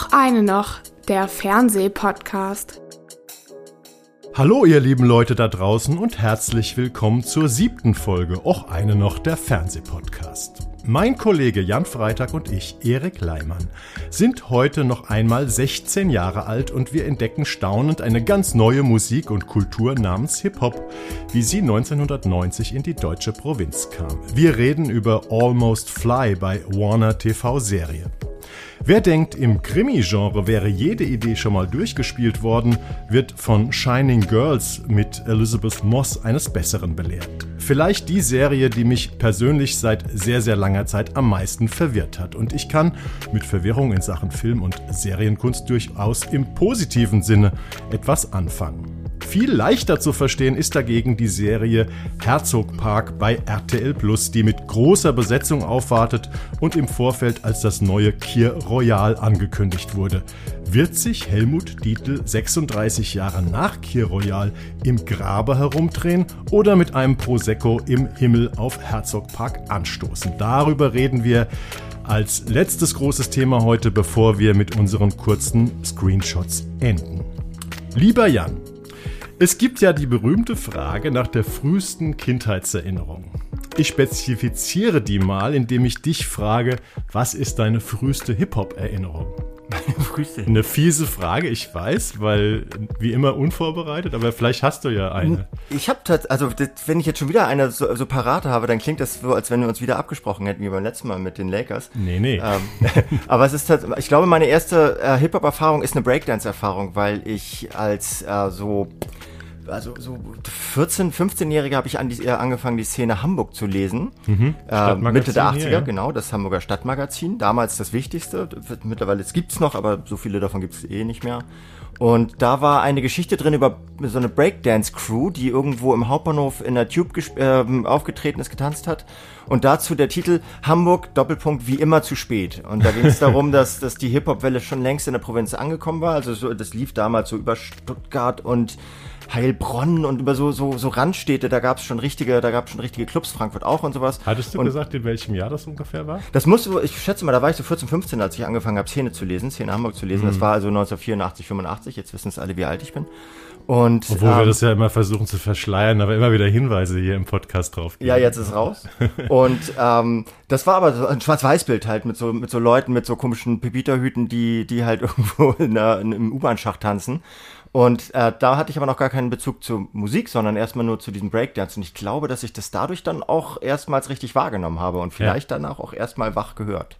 Och eine noch, der Fernsehpodcast. Hallo ihr lieben Leute da draußen und herzlich willkommen zur siebten Folge Och eine noch, der Fernsehpodcast. Mein Kollege Jan Freitag und ich, Erik Leimann, sind heute noch einmal 16 Jahre alt und wir entdecken staunend eine ganz neue Musik und Kultur namens Hip-Hop, wie sie 1990 in die deutsche Provinz kam. Wir reden über Almost Fly bei Warner TV Serie. Wer denkt, im Krimi-Genre wäre jede Idee schon mal durchgespielt worden, wird von Shining Girls mit Elizabeth Moss eines Besseren belehrt. Vielleicht die Serie, die mich persönlich seit sehr, sehr langer Zeit am meisten verwirrt hat. Und ich kann mit Verwirrung in Sachen Film- und Serienkunst durchaus im positiven Sinne etwas anfangen. Viel leichter zu verstehen ist dagegen die Serie Herzog Park bei RTL Plus, die mit großer Besetzung aufwartet und im Vorfeld als das neue Kier Royal angekündigt wurde. Wird sich Helmut Dietl 36 Jahre nach Kier Royal im Grabe herumdrehen oder mit einem Prosecco im Himmel auf Herzog Park anstoßen? Darüber reden wir als letztes großes Thema heute, bevor wir mit unseren kurzen Screenshots enden. Lieber Jan, es gibt ja die berühmte Frage nach der frühesten Kindheitserinnerung. Ich spezifiziere die mal, indem ich dich frage, was ist deine früheste Hip-Hop-Erinnerung? Eine fiese Frage, ich weiß, weil wie immer unvorbereitet, aber vielleicht hast du ja eine. Ich habe also wenn ich jetzt schon wieder eine so, so parat habe, dann klingt das so, als wenn wir uns wieder abgesprochen hätten wie beim letzten Mal mit den Lakers. Nee, nee. Ähm, aber es ist ich glaube, meine erste äh, Hip-Hop-Erfahrung ist eine Breakdance-Erfahrung, weil ich als äh, so also so 14, 15-Jährige habe ich an die, äh, angefangen, die Szene Hamburg zu lesen. Mhm. Äh, Mitte der 80er, hier, ja. genau, das Hamburger Stadtmagazin. Damals das Wichtigste. Mittlerweile gibt es noch, aber so viele davon gibt es eh nicht mehr. Und da war eine Geschichte drin über so eine Breakdance-Crew, die irgendwo im Hauptbahnhof in der Tube äh, aufgetreten ist, getanzt hat. Und dazu der Titel Hamburg, Doppelpunkt, wie immer zu spät. Und da ging es darum, dass, dass die Hip-Hop-Welle schon längst in der Provinz angekommen war. Also so, das lief damals so über Stuttgart und Heilbronn und über so, so, so Randstädte, da gab es schon richtige, da gab es schon richtige Clubs, Frankfurt auch und sowas. Hattest du und gesagt, in welchem Jahr das ungefähr war? Das musste, ich schätze mal, da war ich so 14, 15, als ich angefangen habe, Szene zu lesen, Szene Hamburg zu lesen. Mhm. Das war also 1984, 85, jetzt wissen es alle, wie alt ich bin. Und, Obwohl ähm, wir das ja immer versuchen zu verschleiern, aber immer wieder Hinweise hier im Podcast drauf. Geben. Ja, jetzt ist raus. und ähm, das war aber so ein Schwarz-Weiß-Bild halt mit so mit so Leuten mit so komischen Pepita-Hüten, die die halt irgendwo in der, in, im U-Bahn-Schacht tanzen. Und äh, da hatte ich aber noch gar keinen Bezug zur Musik, sondern erstmal nur zu diesem Breakdance. Und ich glaube, dass ich das dadurch dann auch erstmals richtig wahrgenommen habe und vielleicht ja. danach auch erstmal wach gehört.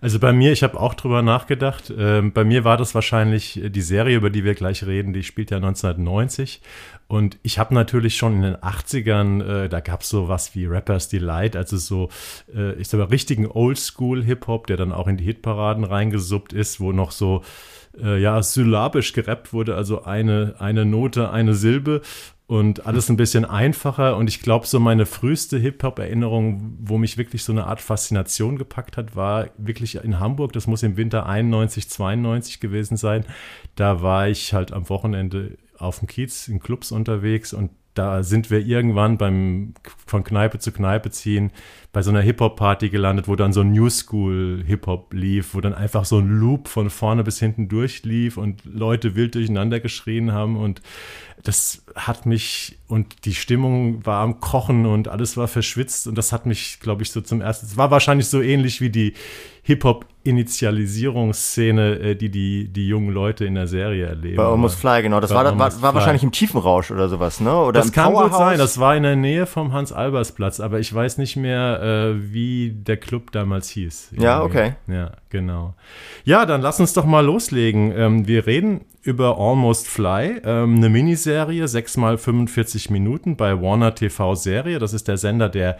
Also bei mir, ich habe auch drüber nachgedacht. Ähm, bei mir war das wahrscheinlich die Serie, über die wir gleich reden, die spielt ja 1990. Und ich habe natürlich schon in den 80ern, äh, da gab es so was wie Rappers Delight, also so, äh, ich sag mal, richtigen Oldschool-Hip-Hop, der dann auch in die Hitparaden reingesuppt ist, wo noch so äh, ja, syllabisch gerappt wurde, also eine, eine Note, eine Silbe und alles ein bisschen einfacher. Und ich glaube, so meine früheste Hip-Hop-Erinnerung, wo mich wirklich so eine Art Faszination gepackt hat, war wirklich in Hamburg. Das muss im Winter 91, 92 gewesen sein. Da war ich halt am Wochenende auf dem Kiez in Clubs unterwegs und da sind wir irgendwann beim von Kneipe zu Kneipe ziehen bei so einer Hip-Hop-Party gelandet, wo dann so New School-Hip-Hop lief, wo dann einfach so ein Loop von vorne bis hinten durchlief und Leute wild durcheinander geschrien haben und das hat mich und die Stimmung war am Kochen und alles war verschwitzt und das hat mich, glaube ich, so zum ersten, es war wahrscheinlich so ähnlich wie die Hip-Hop-Initialisierungsszene, äh, die, die die jungen Leute in der Serie erleben. Bei Almost Fly, genau. Das war, war, war wahrscheinlich im Tiefenrausch oder sowas, ne? Oder das kann gut sein. Das war in der Nähe vom Hans-Albers-Platz, aber ich weiß nicht mehr, äh, wie der Club damals hieß. Irgendwie. Ja, okay. Ja, genau. Ja, dann lass uns doch mal loslegen. Ähm, wir reden über Almost Fly, ähm, eine Miniserie, 6 mal 45 Minuten bei Warner TV Serie. Das ist der Sender, der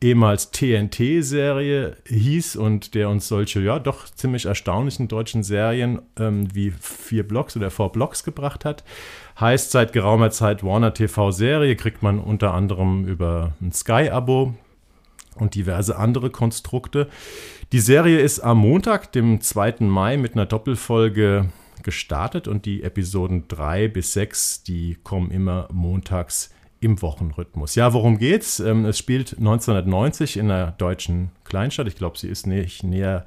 ehemals TNT-Serie hieß und der uns solche, ja, doch ziemlich erstaunlichen deutschen Serien ähm, wie vier Blocks oder Four Blocks gebracht hat. Heißt seit geraumer Zeit Warner TV-Serie, kriegt man unter anderem über ein Sky-Abo und diverse andere Konstrukte. Die Serie ist am Montag, dem 2. Mai, mit einer Doppelfolge gestartet und die Episoden 3 bis 6, die kommen immer montags im Wochenrhythmus. Ja, worum geht's? Ähm, es spielt 1990 in der deutschen Kleinstadt. Ich glaube, sie ist nicht näher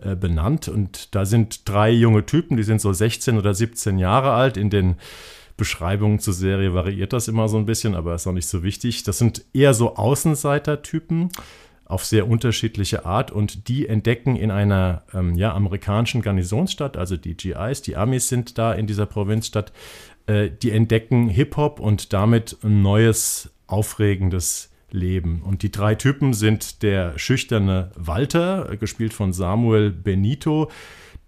äh, benannt. Und da sind drei junge Typen, die sind so 16 oder 17 Jahre alt. In den Beschreibungen zur Serie variiert das immer so ein bisschen, aber ist auch nicht so wichtig. Das sind eher so Außenseiter-Typen auf sehr unterschiedliche Art und die entdecken in einer ähm, ja, amerikanischen Garnisonsstadt, also die GIs, die Amis sind da in dieser Provinzstadt, äh, die entdecken Hip-Hop und damit ein neues, aufregendes Leben. Und die drei Typen sind der schüchterne Walter, gespielt von Samuel Benito,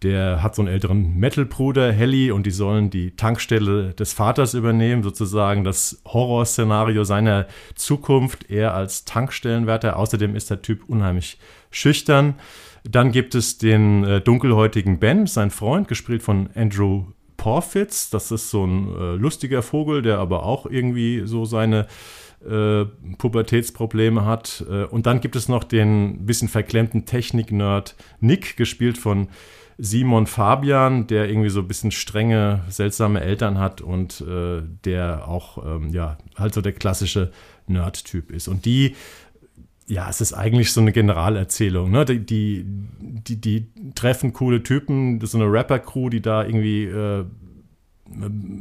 der hat so einen älteren Metal-Bruder, Helly, und die sollen die Tankstelle des Vaters übernehmen, sozusagen das Horrorszenario seiner Zukunft, er als Tankstellenwärter. Außerdem ist der Typ unheimlich schüchtern. Dann gibt es den äh, dunkelhäutigen Ben, sein Freund, gespielt von Andrew Porfitz. Das ist so ein äh, lustiger Vogel, der aber auch irgendwie so seine äh, Pubertätsprobleme hat. Äh, und dann gibt es noch den bisschen verklemmten Technik-Nerd Nick, gespielt von Simon Fabian, der irgendwie so ein bisschen strenge, seltsame Eltern hat und äh, der auch, ähm, ja, halt so der klassische Nerd-Typ ist. Und die, ja, es ist eigentlich so eine Generalerzählung, ne? Die, die, die, die treffen coole Typen, so eine Rapper-Crew, die da irgendwie äh,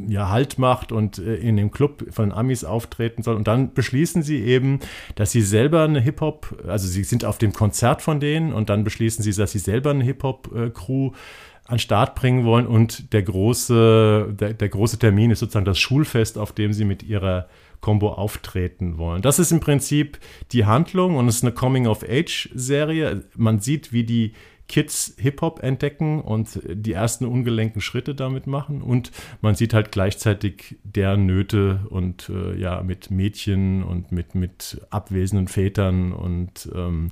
ja, Halt macht und äh, in dem Club von Amis auftreten soll. Und dann beschließen sie eben, dass sie selber eine Hip-Hop, also sie sind auf dem Konzert von denen und dann beschließen sie, dass sie selber eine Hip-Hop-Crew an Start bringen wollen und der große, der, der große Termin ist sozusagen das Schulfest, auf dem sie mit ihrer Combo auftreten wollen. Das ist im Prinzip die Handlung und es ist eine Coming-of-Age-Serie. Man sieht, wie die Kids Hip-Hop entdecken und die ersten ungelenken Schritte damit machen. Und man sieht halt gleichzeitig deren Nöte und äh, ja, mit Mädchen und mit, mit abwesenden Vätern und ähm,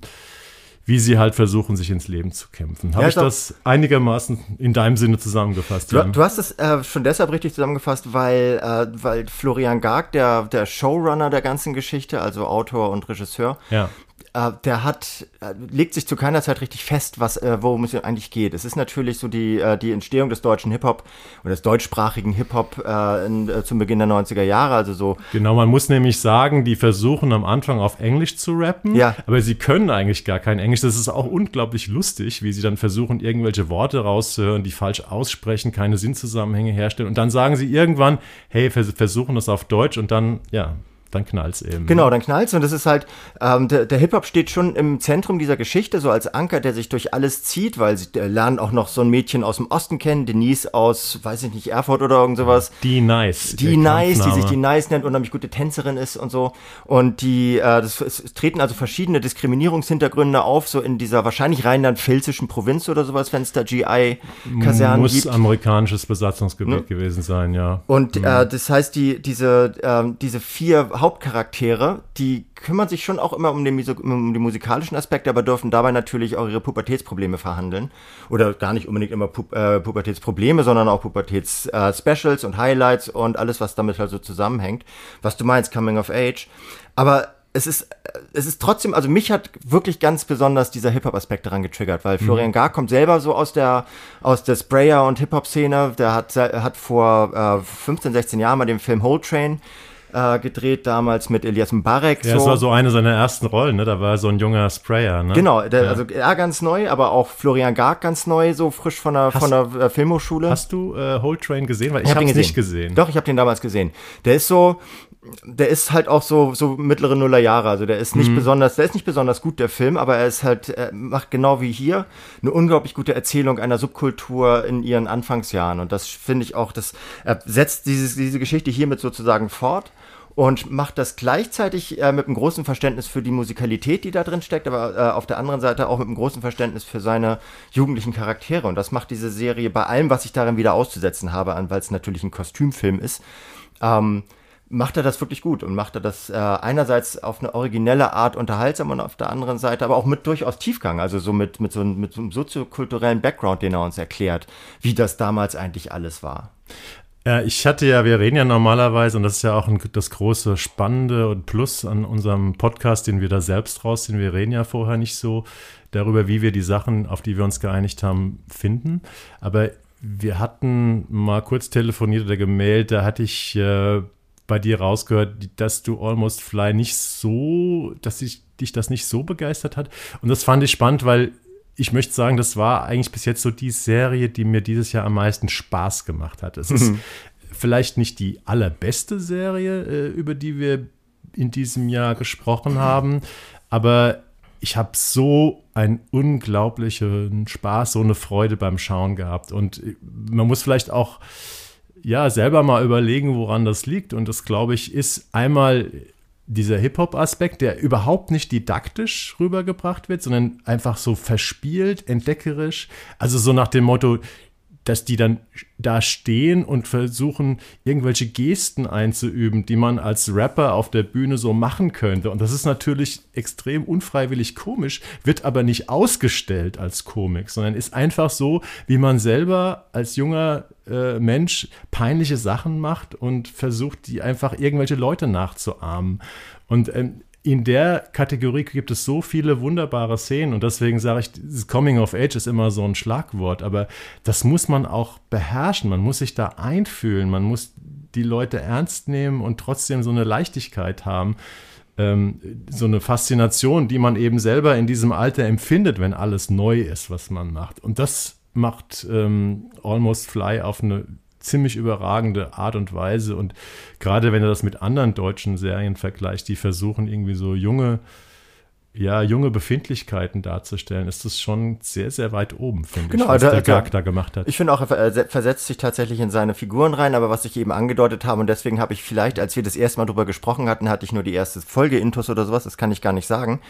wie sie halt versuchen, sich ins Leben zu kämpfen. Habe ja, ich glaub, das einigermaßen in deinem Sinne zusammengefasst? Du, du hast es äh, schon deshalb richtig zusammengefasst, weil, äh, weil Florian Garg, der, der Showrunner der ganzen Geschichte, also Autor und Regisseur, ja äh, der hat, äh, legt sich zu keiner Zeit richtig fest, was, äh, worum es eigentlich geht. Es ist natürlich so die, äh, die Entstehung des deutschen Hip-Hop oder des deutschsprachigen Hip-Hop äh, äh, zum Beginn der 90er Jahre, also so. Genau, man muss nämlich sagen, die versuchen am Anfang auf Englisch zu rappen, ja. aber sie können eigentlich gar kein Englisch. Das ist auch unglaublich lustig, wie sie dann versuchen, irgendwelche Worte rauszuhören, die falsch aussprechen, keine Sinnzusammenhänge herstellen und dann sagen sie irgendwann, hey, versuchen das auf Deutsch und dann, ja, dann knallt's eben. Genau, dann knallt's und das ist halt, ähm, der, der Hip-Hop steht schon im Zentrum dieser Geschichte, so als Anker, der sich durch alles zieht, weil sie äh, lernen auch noch so ein Mädchen aus dem Osten kennen, Denise aus, weiß ich nicht, Erfurt oder irgend sowas. Die Nice. Die Nice, die sich die Nice nennt, unheimlich gute Tänzerin ist und so. Und die, äh, das, es treten also verschiedene Diskriminierungshintergründe auf, so in dieser wahrscheinlich rheinland-pfälzischen Provinz oder sowas, wenn es da GI-Kasernen gibt. Muss amerikanisches Besatzungsgebiet ne? gewesen sein, ja. Und mhm. äh, das heißt, die, diese, äh, diese vier Hauptcharaktere, die kümmern sich schon auch immer um den, um den musikalischen Aspekt, aber dürfen dabei natürlich auch ihre Pubertätsprobleme verhandeln. Oder gar nicht unbedingt immer Pu äh, Pubertätsprobleme, sondern auch Pubertäts-Specials äh, und Highlights und alles, was damit halt so zusammenhängt. Was du meinst, Coming of Age. Aber es ist, es ist trotzdem, also mich hat wirklich ganz besonders dieser Hip-Hop-Aspekt daran getriggert, weil mhm. Florian Gar kommt selber so aus der, aus der Sprayer- und Hip-Hop-Szene. Der hat, hat vor äh, 15, 16 Jahren mal den Film Whole Train äh, gedreht, damals mit Elias Mbarek. Ja, so. das war so eine seiner ersten Rollen, ne? Da war so ein junger Sprayer, ne? Genau, der, ja. also er ganz neu, aber auch Florian Garg ganz neu, so frisch von der, hast, von der äh, Filmhochschule. Hast du äh, Whole Train gesehen? Weil ich, ich habe hab ihn nicht gesehen. Doch, ich habe den damals gesehen. Der ist so, der ist halt auch so so mittlere Nullerjahre, also der ist nicht mhm. besonders, der ist nicht besonders gut der Film, aber er ist halt er macht genau wie hier eine unglaublich gute Erzählung einer Subkultur in ihren Anfangsjahren und das finde ich auch, das er setzt dieses, diese Geschichte hiermit sozusagen fort und macht das gleichzeitig äh, mit einem großen Verständnis für die Musikalität, die da drin steckt, aber äh, auf der anderen Seite auch mit einem großen Verständnis für seine jugendlichen Charaktere. Und das macht diese Serie bei allem, was ich darin wieder auszusetzen habe, an, weil es natürlich ein Kostümfilm ist, ähm, macht er das wirklich gut und macht er das äh, einerseits auf eine originelle Art unterhaltsam und auf der anderen Seite aber auch mit durchaus Tiefgang, also so mit, mit, so, mit so einem soziokulturellen Background, den er uns erklärt, wie das damals eigentlich alles war. Ja, ich hatte ja, wir reden ja normalerweise, und das ist ja auch ein, das große Spannende und Plus an unserem Podcast, den wir da selbst rausziehen. Wir reden ja vorher nicht so darüber, wie wir die Sachen, auf die wir uns geeinigt haben, finden. Aber wir hatten mal kurz telefoniert oder gemeldet, da hatte ich äh, bei dir rausgehört, dass du Almost Fly nicht so, dass ich dich das nicht so begeistert hat. Und das fand ich spannend, weil ich möchte sagen, das war eigentlich bis jetzt so die Serie, die mir dieses Jahr am meisten Spaß gemacht hat. Es ist vielleicht nicht die allerbeste Serie, äh, über die wir in diesem Jahr gesprochen haben, aber ich habe so einen unglaublichen Spaß, so eine Freude beim Schauen gehabt. Und man muss vielleicht auch ja selber mal überlegen, woran das liegt. Und das, glaube ich, ist einmal dieser Hip-Hop-Aspekt, der überhaupt nicht didaktisch rübergebracht wird, sondern einfach so verspielt, entdeckerisch. Also so nach dem Motto, dass die dann da stehen und versuchen, irgendwelche Gesten einzuüben, die man als Rapper auf der Bühne so machen könnte. Und das ist natürlich extrem unfreiwillig komisch, wird aber nicht ausgestellt als Komik, sondern ist einfach so, wie man selber als junger äh, Mensch peinliche Sachen macht und versucht, die einfach irgendwelche Leute nachzuahmen. Und ähm, in der Kategorie gibt es so viele wunderbare Szenen und deswegen sage ich, Coming of Age ist immer so ein Schlagwort, aber das muss man auch beherrschen, man muss sich da einfühlen, man muss die Leute ernst nehmen und trotzdem so eine Leichtigkeit haben, ähm, so eine Faszination, die man eben selber in diesem Alter empfindet, wenn alles neu ist, was man macht. Und das macht ähm, Almost Fly auf eine ziemlich überragende Art und Weise. Und gerade wenn er das mit anderen deutschen Serien vergleicht, die versuchen irgendwie so junge, ja, junge Befindlichkeiten darzustellen, ist das schon sehr, sehr weit oben, finde genau, ich, was da, der Gag da, da gemacht hat. Ich finde auch, er versetzt sich tatsächlich in seine Figuren rein, aber was ich eben angedeutet habe, und deswegen habe ich vielleicht, als wir das erste Mal drüber gesprochen hatten, hatte ich nur die erste Folge Intus oder sowas, das kann ich gar nicht sagen.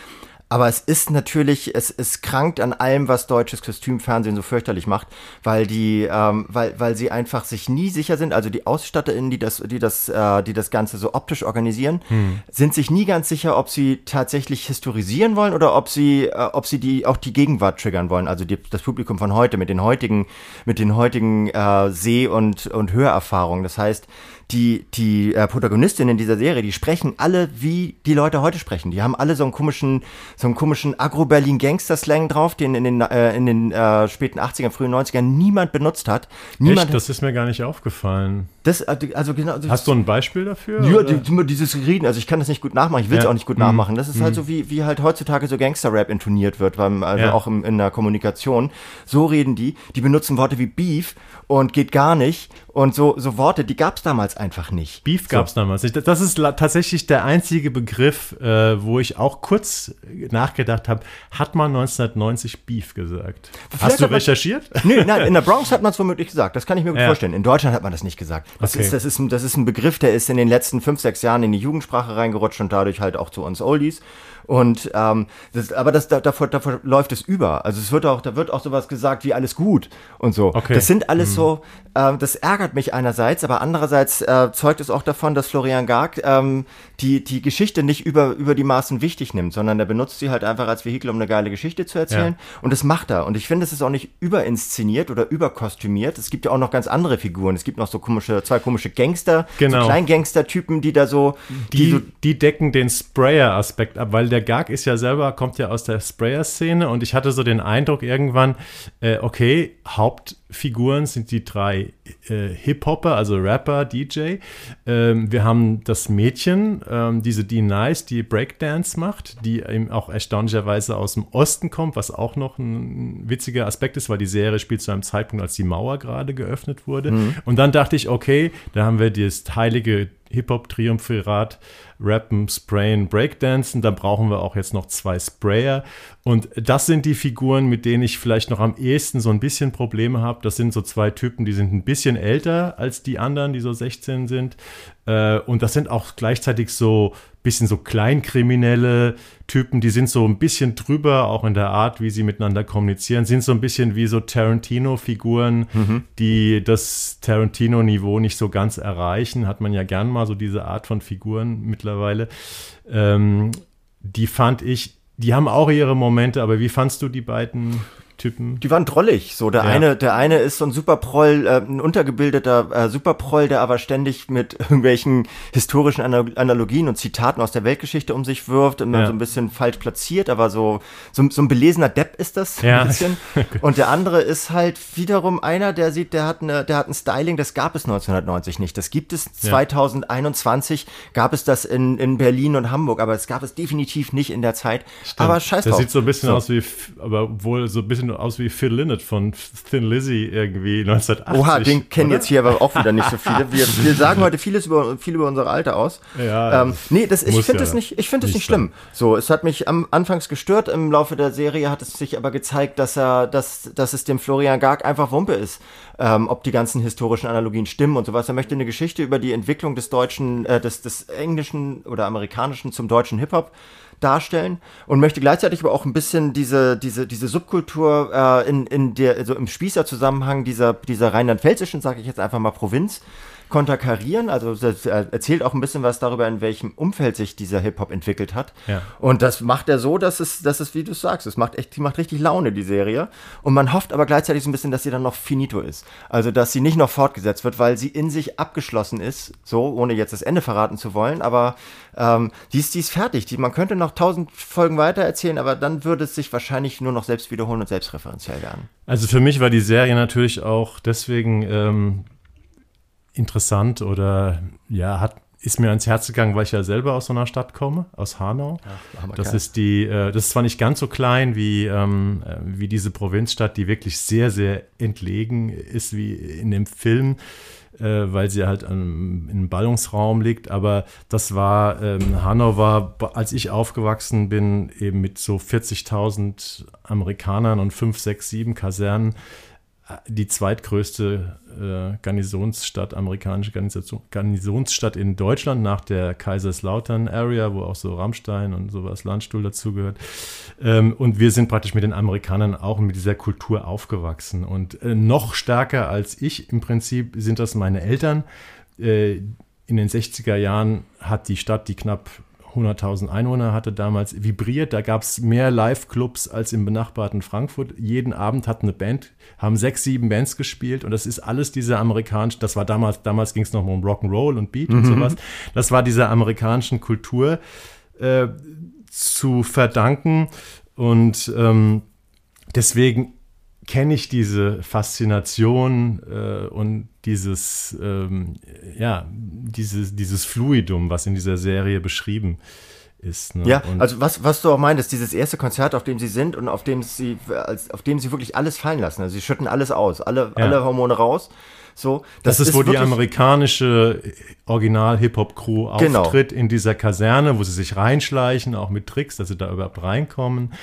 Aber es ist natürlich, es, es krankt an allem, was deutsches Kostümfernsehen so fürchterlich macht, weil die, ähm, weil, weil sie einfach sich nie sicher sind. Also die AusstatterInnen, die das, die das, äh, die das Ganze so optisch organisieren, hm. sind sich nie ganz sicher, ob sie tatsächlich historisieren wollen oder ob sie, äh, ob sie die auch die Gegenwart triggern wollen. Also die, das Publikum von heute mit den heutigen, mit den heutigen äh, Seh- und und Hörerfahrungen. Das heißt, die, die äh, Protagonistinnen dieser Serie, die sprechen alle, wie die Leute heute sprechen. Die haben alle so einen komischen, so einen komischen Agro-Berlin-Gangster-Slang drauf, den in den, äh, in den äh, späten 80ern, frühen 90ern niemand benutzt hat. Niemand Echt? Das ist mir gar nicht aufgefallen. Das, äh, also genau. Hast du ein Beispiel dafür? Ja, die, dieses Reden, also ich kann das nicht gut nachmachen, ich will es ja. auch nicht gut mhm. nachmachen. Das ist mhm. halt so, wie, wie halt heutzutage so Gangster-Rap intoniert wird, beim, also ja. auch im, in der Kommunikation. So reden die, die benutzen Worte wie Beef und geht gar nicht. Und so, so Worte, die gab es damals einfach nicht. Beef gab es so. damals nicht. Das ist tatsächlich der einzige Begriff, äh, wo ich auch kurz nachgedacht habe, hat man 1990 Beef gesagt? Vielleicht Hast du recherchiert? Man, nee, nein, in der Bronx hat man es womöglich gesagt. Das kann ich mir gut ja. vorstellen. In Deutschland hat man das nicht gesagt. Das, okay. ist, das, ist ein, das ist ein Begriff, der ist in den letzten fünf, sechs Jahren in die Jugendsprache reingerutscht und dadurch halt auch zu uns Oldies. Und ähm, das, aber das davor, davor läuft es über. Also es wird auch, da wird auch sowas gesagt wie alles gut und so. Okay. Das sind alles mhm. so, äh, das ärgert mich einerseits, aber andererseits äh, zeugt es auch davon, dass Florian Garg ähm, die, die Geschichte nicht über, über die Maßen wichtig nimmt, sondern er benutzt sie halt einfach als Vehikel, um eine geile Geschichte zu erzählen. Ja. Und das macht er. Und ich finde, es ist auch nicht überinszeniert oder überkostümiert. Es gibt ja auch noch ganz andere Figuren. Es gibt noch so komische, zwei komische Gangster, genau. so Kleingangster-Typen, die da so die, die, so die decken den Sprayer-Aspekt ab, weil der der Gag ist ja selber, kommt ja aus der Sprayer-Szene und ich hatte so den Eindruck irgendwann, äh, okay, Hauptfiguren sind die drei äh, Hip-Hopper, also Rapper, DJ. Ähm, wir haben das Mädchen, ähm, diese Dee Nice, die Breakdance macht, die eben auch erstaunlicherweise aus dem Osten kommt, was auch noch ein witziger Aspekt ist, weil die Serie spielt zu einem Zeitpunkt, als die Mauer gerade geöffnet wurde. Mhm. Und dann dachte ich, okay, da haben wir das heilige Hip-Hop-Triumphirat Rappen, Sprayen, Breakdancen. Da brauchen wir auch jetzt noch zwei Sprayer. Und das sind die Figuren, mit denen ich vielleicht noch am ehesten so ein bisschen Probleme habe. Das sind so zwei Typen, die sind ein bisschen älter als die anderen, die so 16 sind. Äh, und das sind auch gleichzeitig so bisschen so kleinkriminelle Typen, die sind so ein bisschen drüber, auch in der Art, wie sie miteinander kommunizieren, sind so ein bisschen wie so Tarantino-Figuren, mhm. die das Tarantino-Niveau nicht so ganz erreichen. Hat man ja gern mal so diese Art von Figuren mittlerweile. Ähm, die fand ich, die haben auch ihre Momente, aber wie fandst du die beiden Typen. Die waren drollig. So, der Ja. eine, der eine ist so ein Superproll, äh, ein untergebildeter äh, Superproll, der aber ständig mit irgendwelchen historischen Ana- Analogien und Zitaten aus der Weltgeschichte um sich wirft, immer Ja. so ein bisschen falsch platziert, aber so, so, so ein belesener Depp ist das Ja. ein bisschen. Und der andere ist halt wiederum einer, der sieht, der hat eine, der hat ein Styling, das gab es 1990 nicht. Das gibt es 2021, gab es das in, in Berlin und Hamburg, aber es gab es definitiv nicht in der Zeit. Aber scheiß drauf. sieht so ein bisschen aus wie, aber wohl so ein bisschen aus wie Phil Lynott von Thin Lizzy irgendwie 1980. Oha, den kennen oder? jetzt hier aber auch wieder nicht so viele. Wir, wir sagen heute vieles über, viel über unser Alter aus. Ja, ähm, nee, das, ich finde ja es nicht, ich nicht nicht schlimm. So, es hat mich am Anfangs gestört. Im Laufe der Serie hat es sich aber gezeigt, dass er, dass, dass es dem Florian Garg einfach Wumpe ist, ähm, ob die ganzen historischen Analogien stimmen und sowas. Er möchte eine Geschichte über die Entwicklung des deutschen, äh, des, des englischen oder amerikanischen zum deutschen Hip-Hop darstellen und möchte gleichzeitig aber auch ein bisschen diese, diese, diese Subkultur äh, in, in der, also im Spießer-Zusammenhang dieser, dieser rheinland-pfälzischen, sage ich jetzt einfach mal Provinz, konterkarieren. Also das äh, erzählt auch ein bisschen was darüber, in welchem Umfeld sich dieser Hip-Hop entwickelt hat. Ja. Und das macht er so, dass es, dass es, wie du sagst, es macht echt, die macht richtig Laune, die Serie. Und man hofft aber gleichzeitig so ein bisschen, dass sie dann noch finito ist. Also, dass sie nicht noch fortgesetzt wird, weil sie in sich abgeschlossen ist, so, ohne jetzt das Ende verraten zu wollen. Aber ähm, die, ist, die ist fertig. Die, man könnte noch tausend Folgen weiter erzählen, aber dann würde es sich wahrscheinlich nur noch selbst wiederholen und selbstreferenziell werden. Also für mich war die Serie natürlich auch deswegen ähm, interessant oder ja, hat ist mir ans Herz gegangen, weil ich ja selber aus so einer Stadt komme, aus Hanau. armer das ist die, äh, das ist zwar nicht ganz so klein wie, ähm, äh, wie diese Provinzstadt, die wirklich sehr, sehr entlegen ist wie in dem Film, äh, weil sie halt an, in einem Ballungsraum liegt. Aber das war, ähm, Hanau war, als ich aufgewachsen bin, eben mit so 40.000 Amerikanern und 5, 6, 7 Kasernen die zweitgrößte äh, Garnisonsstadt, amerikanische Garnisonsstadt in Deutschland nach der Kaiserslautern Area, wo auch so Rammstein und sowas Landstuhl dazugehört. Ähm, und wir sind praktisch mit den Amerikanern auch mit dieser Kultur aufgewachsen. Und äh, noch stärker als ich im Prinzip sind das meine Eltern. Äh, in den 60er Jahren hat die Stadt, die knapp 100.000 Einwohner hatte damals vibriert. Da gab es mehr Live-Clubs als im benachbarten Frankfurt. Jeden Abend hat eine Band, haben sechs, sieben Bands gespielt und das ist alles diese amerikanische, das war damals, damals ging es noch um Rock'n'Roll und Beat und sowas. Das war dieser amerikanischen Kultur äh, zu verdanken und ähm, deswegen kenne ich diese Faszination äh, und dieses, ähm, ja, dieses, dieses Fluidum, was in dieser Serie beschrieben ist. Ne? Ja, und, also was, was du auch meintest, dieses erste Konzert, auf dem sie sind und auf dem sie, als, auf dem sie wirklich alles fallen lassen. Also sie schütten alles aus, alle, Ja. alle Hormone raus. So, das, ist, wo die amerikanische Original-Hip-Hop-Crew Genau. auftritt in dieser Kaserne, wo sie sich reinschleichen, auch mit Tricks, dass sie da überhaupt reinkommen.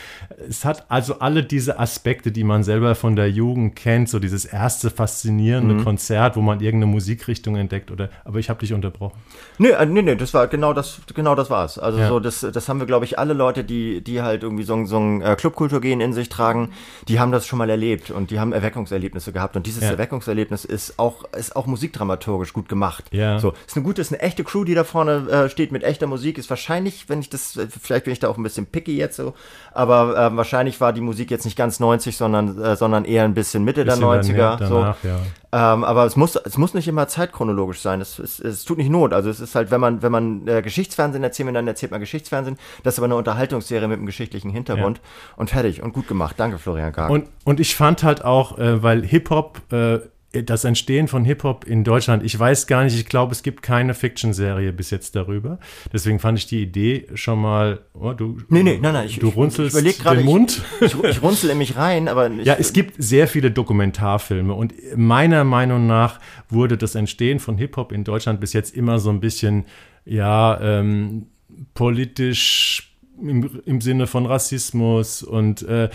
Es hat also alle diese Aspekte, die man selber von der Jugend kennt, so dieses erste faszinierende Mhm. Konzert, wo man irgendeine Musikrichtung entdeckt oder, aber ich habe dich unterbrochen. Nee, äh, nee, nee, das war genau das, genau das war's. Also Ja. so, das, das haben wir, glaube ich, alle Leute, die, die halt irgendwie so, ein- so ein äh, Clubkulturgehen in sich tragen, die haben das schon mal erlebt und die haben Erweckungserlebnisse gehabt. Und dieses Ja. Erweckungserlebnis ist auch, ist auch musikdramaturgisch gut gemacht. Ja. So, ist eine gute, ist eine echte Crew, die da vorne äh, steht mit echter Musik. Ist wahrscheinlich, wenn ich das, äh, vielleicht bin ich da auch ein bisschen picky jetzt so, aber äh, wahrscheinlich war die Musik jetzt nicht ganz 90, sondern, äh, sondern eher ein bisschen Mitte Bisschen der 90er. danach, so. ja. Ähm, aber es muss, es muss nicht immer zeitchronologisch sein. Es, es, es tut nicht Not. Also es ist halt, wenn man, wenn man äh, Geschichtsfernsehen erzählt, dann erzählt man Geschichtsfernsehen. Das ist aber eine Unterhaltungsserie mit einem geschichtlichen Hintergrund. Und fertig und gut gemacht. Danke, Florian Garg. Und, und ich fand halt auch, äh, weil Hip-Hop, äh, das Entstehen von Hip-Hop in Deutschland, ich weiß gar nicht, ich glaube, es gibt keine Fiction-Serie bis jetzt darüber. Deswegen fand ich die Idee schon mal, oh, du, Nee, nee, nein, nein, ich- du ich- runzelst ich überleg gerade, den ich- Mund. ich, ich runzel in mich rein, aber ich, Ja, es gibt sehr viele Dokumentarfilme und meiner Meinung nach wurde das Entstehen von Hip-Hop in Deutschland bis jetzt immer so ein bisschen, ja, ähm, politisch im, im Sinne von Rassismus und äh,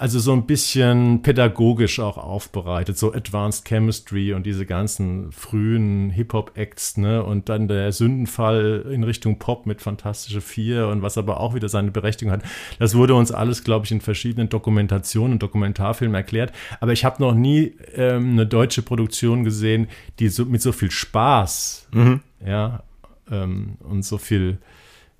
also so ein bisschen pädagogisch auch aufbereitet, so Advanced Chemistry und diese ganzen frühen Hip-Hop-Acts, ne? Und dann der Sündenfall in Richtung Pop mit Fantastische Vier und was aber auch wieder seine Berechtigung hat. Das wurde uns alles, glaube ich, in verschiedenen Dokumentationen und Dokumentarfilmen erklärt. Aber ich habe noch nie ähm, eine deutsche Produktion gesehen, die so mit so viel Spaß, ja, ähm, und so viel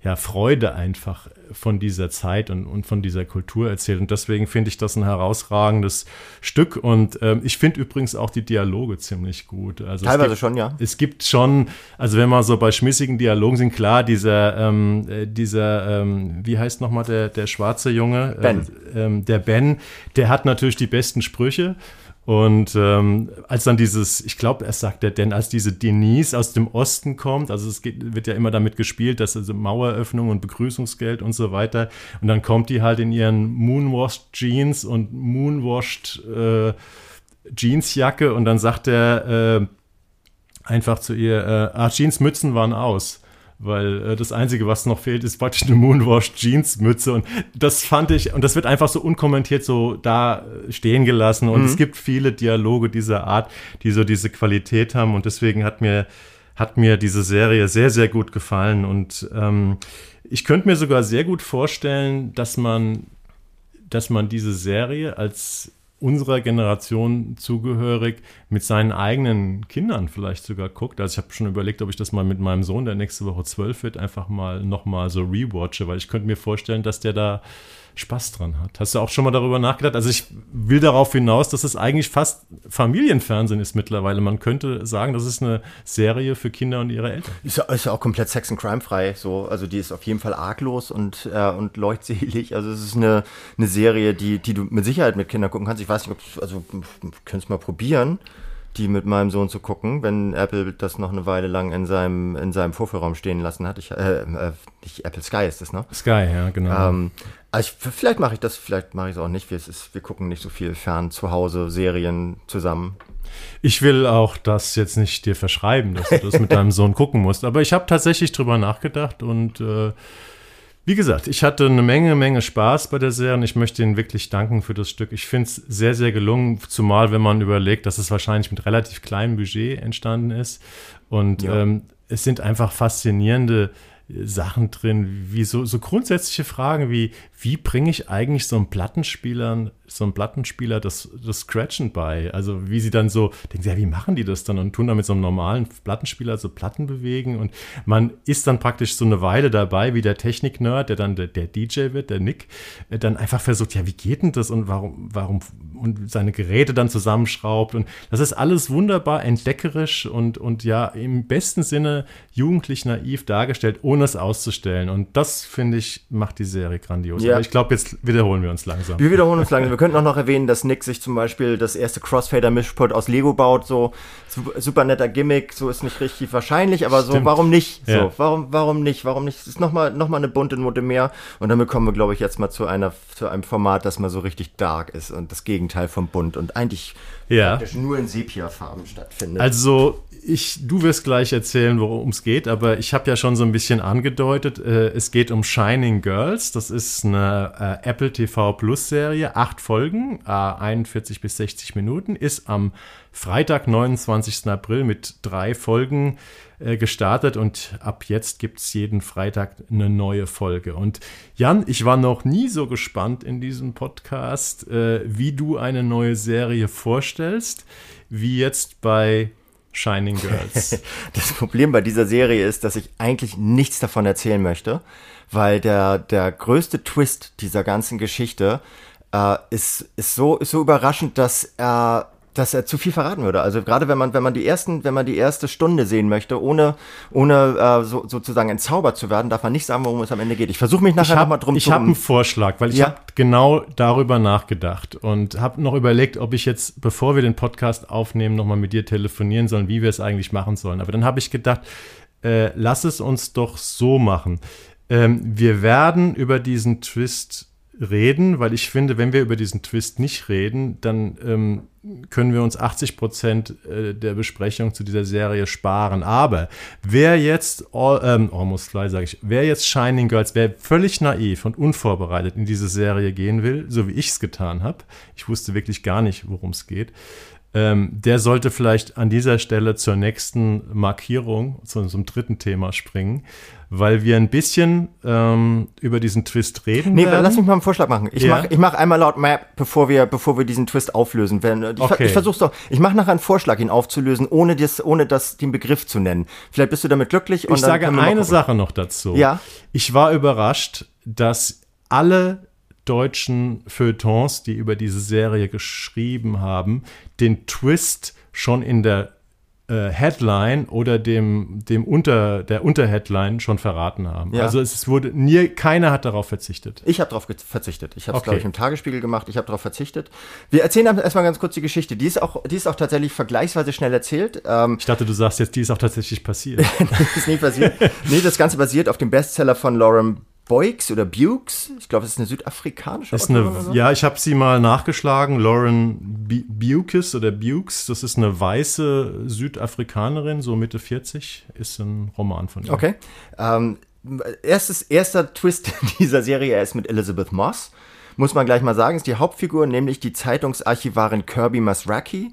ja, Freude einfach von dieser Zeit und, und von dieser Kultur erzählt. Und deswegen finde ich das ein herausragendes Stück. Und ähm, ich finde übrigens auch die Dialoge ziemlich gut. Also Teilweise gibt, schon, ja. Es gibt schon, also wenn man so bei schmissigen Dialogen sind, klar, dieser, ähm, äh, dieser, ähm, wie heißt nochmal der, der schwarze Junge? Ben. Äh, der Ben, der hat natürlich die besten Sprüche. Und ähm, als dann dieses, ich glaube, er sagt er denn, als diese Denise aus dem Osten kommt, also es geht, wird ja immer damit gespielt, dass also Maueröffnung und Begrüßungsgeld und so weiter. Und dann kommt die halt in ihren Moonwashed Jeans und Moonwashed äh, Jeansjacke und dann sagt er äh, einfach zu ihr, äh, ah, Jeansmützen waren aus weil äh, das Einzige, was noch fehlt, ist praktisch eine Moonwash Jeans-Mütze und das fand ich, und das wird einfach so unkommentiert so da äh, stehen gelassen und mhm. es gibt viele Dialoge dieser Art, die so diese Qualität haben und deswegen hat mir, hat mir diese Serie sehr, sehr gut gefallen und ähm, ich könnte mir sogar sehr gut vorstellen, dass man, dass man diese Serie als unserer Generation zugehörig mit seinen eigenen Kindern vielleicht sogar guckt. Also ich habe schon überlegt, ob ich das mal mit meinem Sohn, der nächste Woche zwölf wird, einfach mal nochmal so rewatche, weil ich könnte mir vorstellen, dass der da Spaß dran hat. Hast du auch schon mal darüber nachgedacht? Also ich will darauf hinaus, dass es eigentlich fast Familienfernsehen ist mittlerweile. Man könnte sagen, das ist eine Serie für Kinder und ihre Eltern. Ist ja, ist ja auch komplett Sex and Crime frei. So, also die ist auf jeden Fall arglos und, äh, und leuchtselig. Also es ist eine, eine Serie, die, die du mit Sicherheit mit Kindern gucken kannst. Ich weiß nicht, ob also könntest mal probieren die mit meinem Sohn zu gucken, wenn Apple das noch eine Weile lang in seinem, in seinem Vorführraum stehen lassen hat. Ich, äh, äh, nicht Apple Sky ist das, ne? Sky, ja, genau. Ähm, also ich, vielleicht mache ich das, vielleicht mache ich es auch nicht. Wir, ist, wir gucken nicht so viel fern zu Hause Serien zusammen. Ich will auch das jetzt nicht dir verschreiben, dass du das mit deinem Sohn gucken musst. Aber ich habe tatsächlich drüber nachgedacht und äh, wie gesagt, ich hatte eine Menge, Menge Spaß bei der Serie und ich möchte Ihnen wirklich danken für das Stück. Ich finde es sehr, sehr gelungen, zumal wenn man überlegt, dass es wahrscheinlich mit relativ kleinem Budget entstanden ist. Und ja. ähm, es sind einfach faszinierende Sachen drin, wie so, so grundsätzliche Fragen wie, wie bringe ich eigentlich so einem Plattenspieler, so einem Plattenspieler das, das Scratchen bei? Also wie sie dann so denken, ja, wie machen die das dann und tun dann mit so einem normalen Plattenspieler so Platten bewegen und man ist dann praktisch so eine Weile dabei, wie der Technik-Nerd, der dann der, der, DJ wird, der Nick, äh, dann einfach versucht, ja, wie geht denn das und warum, warum und seine Geräte dann zusammenschraubt und das ist alles wunderbar entdeckerisch und, und ja, im besten Sinne jugendlich naiv dargestellt, ohne es auszustellen und das, finde ich, macht die Serie grandios. Ja. Aber ich glaube, jetzt wiederholen wir uns langsam. Wir wiederholen uns langsam. Wir könnten auch noch erwähnen, dass Nick sich zum Beispiel das erste Crossfader-Mischpult aus Lego baut. So super netter Gimmick. So ist nicht richtig wahrscheinlich, aber so, warum nicht? So, ja. warum, warum nicht? Warum nicht? Es ist nochmal noch mal eine bunte Note mehr. Und damit kommen wir, glaube ich, jetzt mal zu einer, zu einem Format, das mal so richtig dark ist und das Gegenteil vom bunt und eigentlich ja. nur in Sepia-Farben stattfindet. Also, ich, du wirst gleich erzählen, worum es geht, aber ich habe ja schon so ein bisschen angedeutet, äh, es geht um Shining Girls. Das ist eine äh, Apple TV Plus Serie, acht Folgen, äh, 41 bis 60 Minuten, ist am Freitag, 29. April mit drei Folgen äh, gestartet und ab jetzt gibt es jeden Freitag eine neue Folge. Und Jan, ich war noch nie so gespannt in diesem Podcast, äh, wie du eine neue Serie vorstellst, wie jetzt bei Shining Girls. Das Problem bei dieser Serie ist, dass ich eigentlich nichts davon erzählen möchte, weil der, der größte Twist dieser ganzen Geschichte äh, ist, ist, so, ist so überraschend, dass er dass er zu viel verraten würde. Also gerade wenn man, wenn man die ersten, wenn man die erste Stunde sehen möchte, ohne, ohne äh, so, sozusagen entzaubert zu werden, darf man nicht sagen, worum es am Ende geht. Ich versuche mich nachher nochmal drum ich zu. Ich habe einen Vorschlag, weil ich ja? habe genau darüber nachgedacht und habe noch überlegt, ob ich jetzt, bevor wir den Podcast aufnehmen, nochmal mit dir telefonieren sollen, wie wir es eigentlich machen sollen. Aber dann habe ich gedacht, äh, lass es uns doch so machen. Ähm, wir werden über diesen Twist reden, weil ich finde, wenn wir über diesen Twist nicht reden, dann ähm, können wir uns 80 Prozent äh, der Besprechung zu dieser Serie sparen. Aber wer jetzt, all, ähm, almost fly sage ich, wer jetzt Shining Girls, wer völlig naiv und unvorbereitet in diese Serie gehen will, so wie ich es getan habe, ich wusste wirklich gar nicht, worum es geht, Ähm, der sollte vielleicht an dieser Stelle zur nächsten Markierung, zu unserem dritten Thema springen, weil wir ein bisschen ähm, über diesen Twist reden Nee, werden. lass mich mal einen Vorschlag machen. Ich Ja. mache mach einmal laut Map, bevor wir, bevor wir diesen Twist auflösen. Wenn, ich, Okay. ich versuch's doch. Ich mache nachher einen Vorschlag, ihn aufzulösen, ohne, das, ohne das, den Begriff zu nennen. Vielleicht bist du damit glücklich. und Ich sage eine. Sache noch dazu. Ja. Ich war überrascht, dass alle deutschen Feuilletons, die über diese Serie geschrieben haben, den Twist schon in der äh, Headline oder dem, dem Unter, der Unterheadline schon verraten haben. Ja. Also es wurde nie, keiner hat darauf verzichtet. Ich habe darauf verzichtet. Ich habe es, Okay. glaube ich, im Tagesspiegel gemacht. Ich habe darauf verzichtet. Wir erzählen aber erstmal ganz kurz die Geschichte. Die ist auch, die ist auch tatsächlich vergleichsweise schnell erzählt. Ähm, Ich dachte, du sagst jetzt, die ist auch tatsächlich passiert. ist nie passiert. nee, das Ganze basiert auf dem Bestseller von Lauren Boyks oder Bukes. Ich glaube, es ist eine südafrikanische Ist eine, so. ja, ich habe sie mal nachgeschlagen. Lauren Bu- Bukes oder Bukes, das ist eine weiße Südafrikanerin, so Mitte 40, ist ein Roman von ihr. Okay. Ähm, erstes, erster Twist dieser Serie, er ist mit Elizabeth Moss. Muss man gleich mal sagen, ist die Hauptfigur, nämlich die Zeitungsarchivarin Kirby Masraki,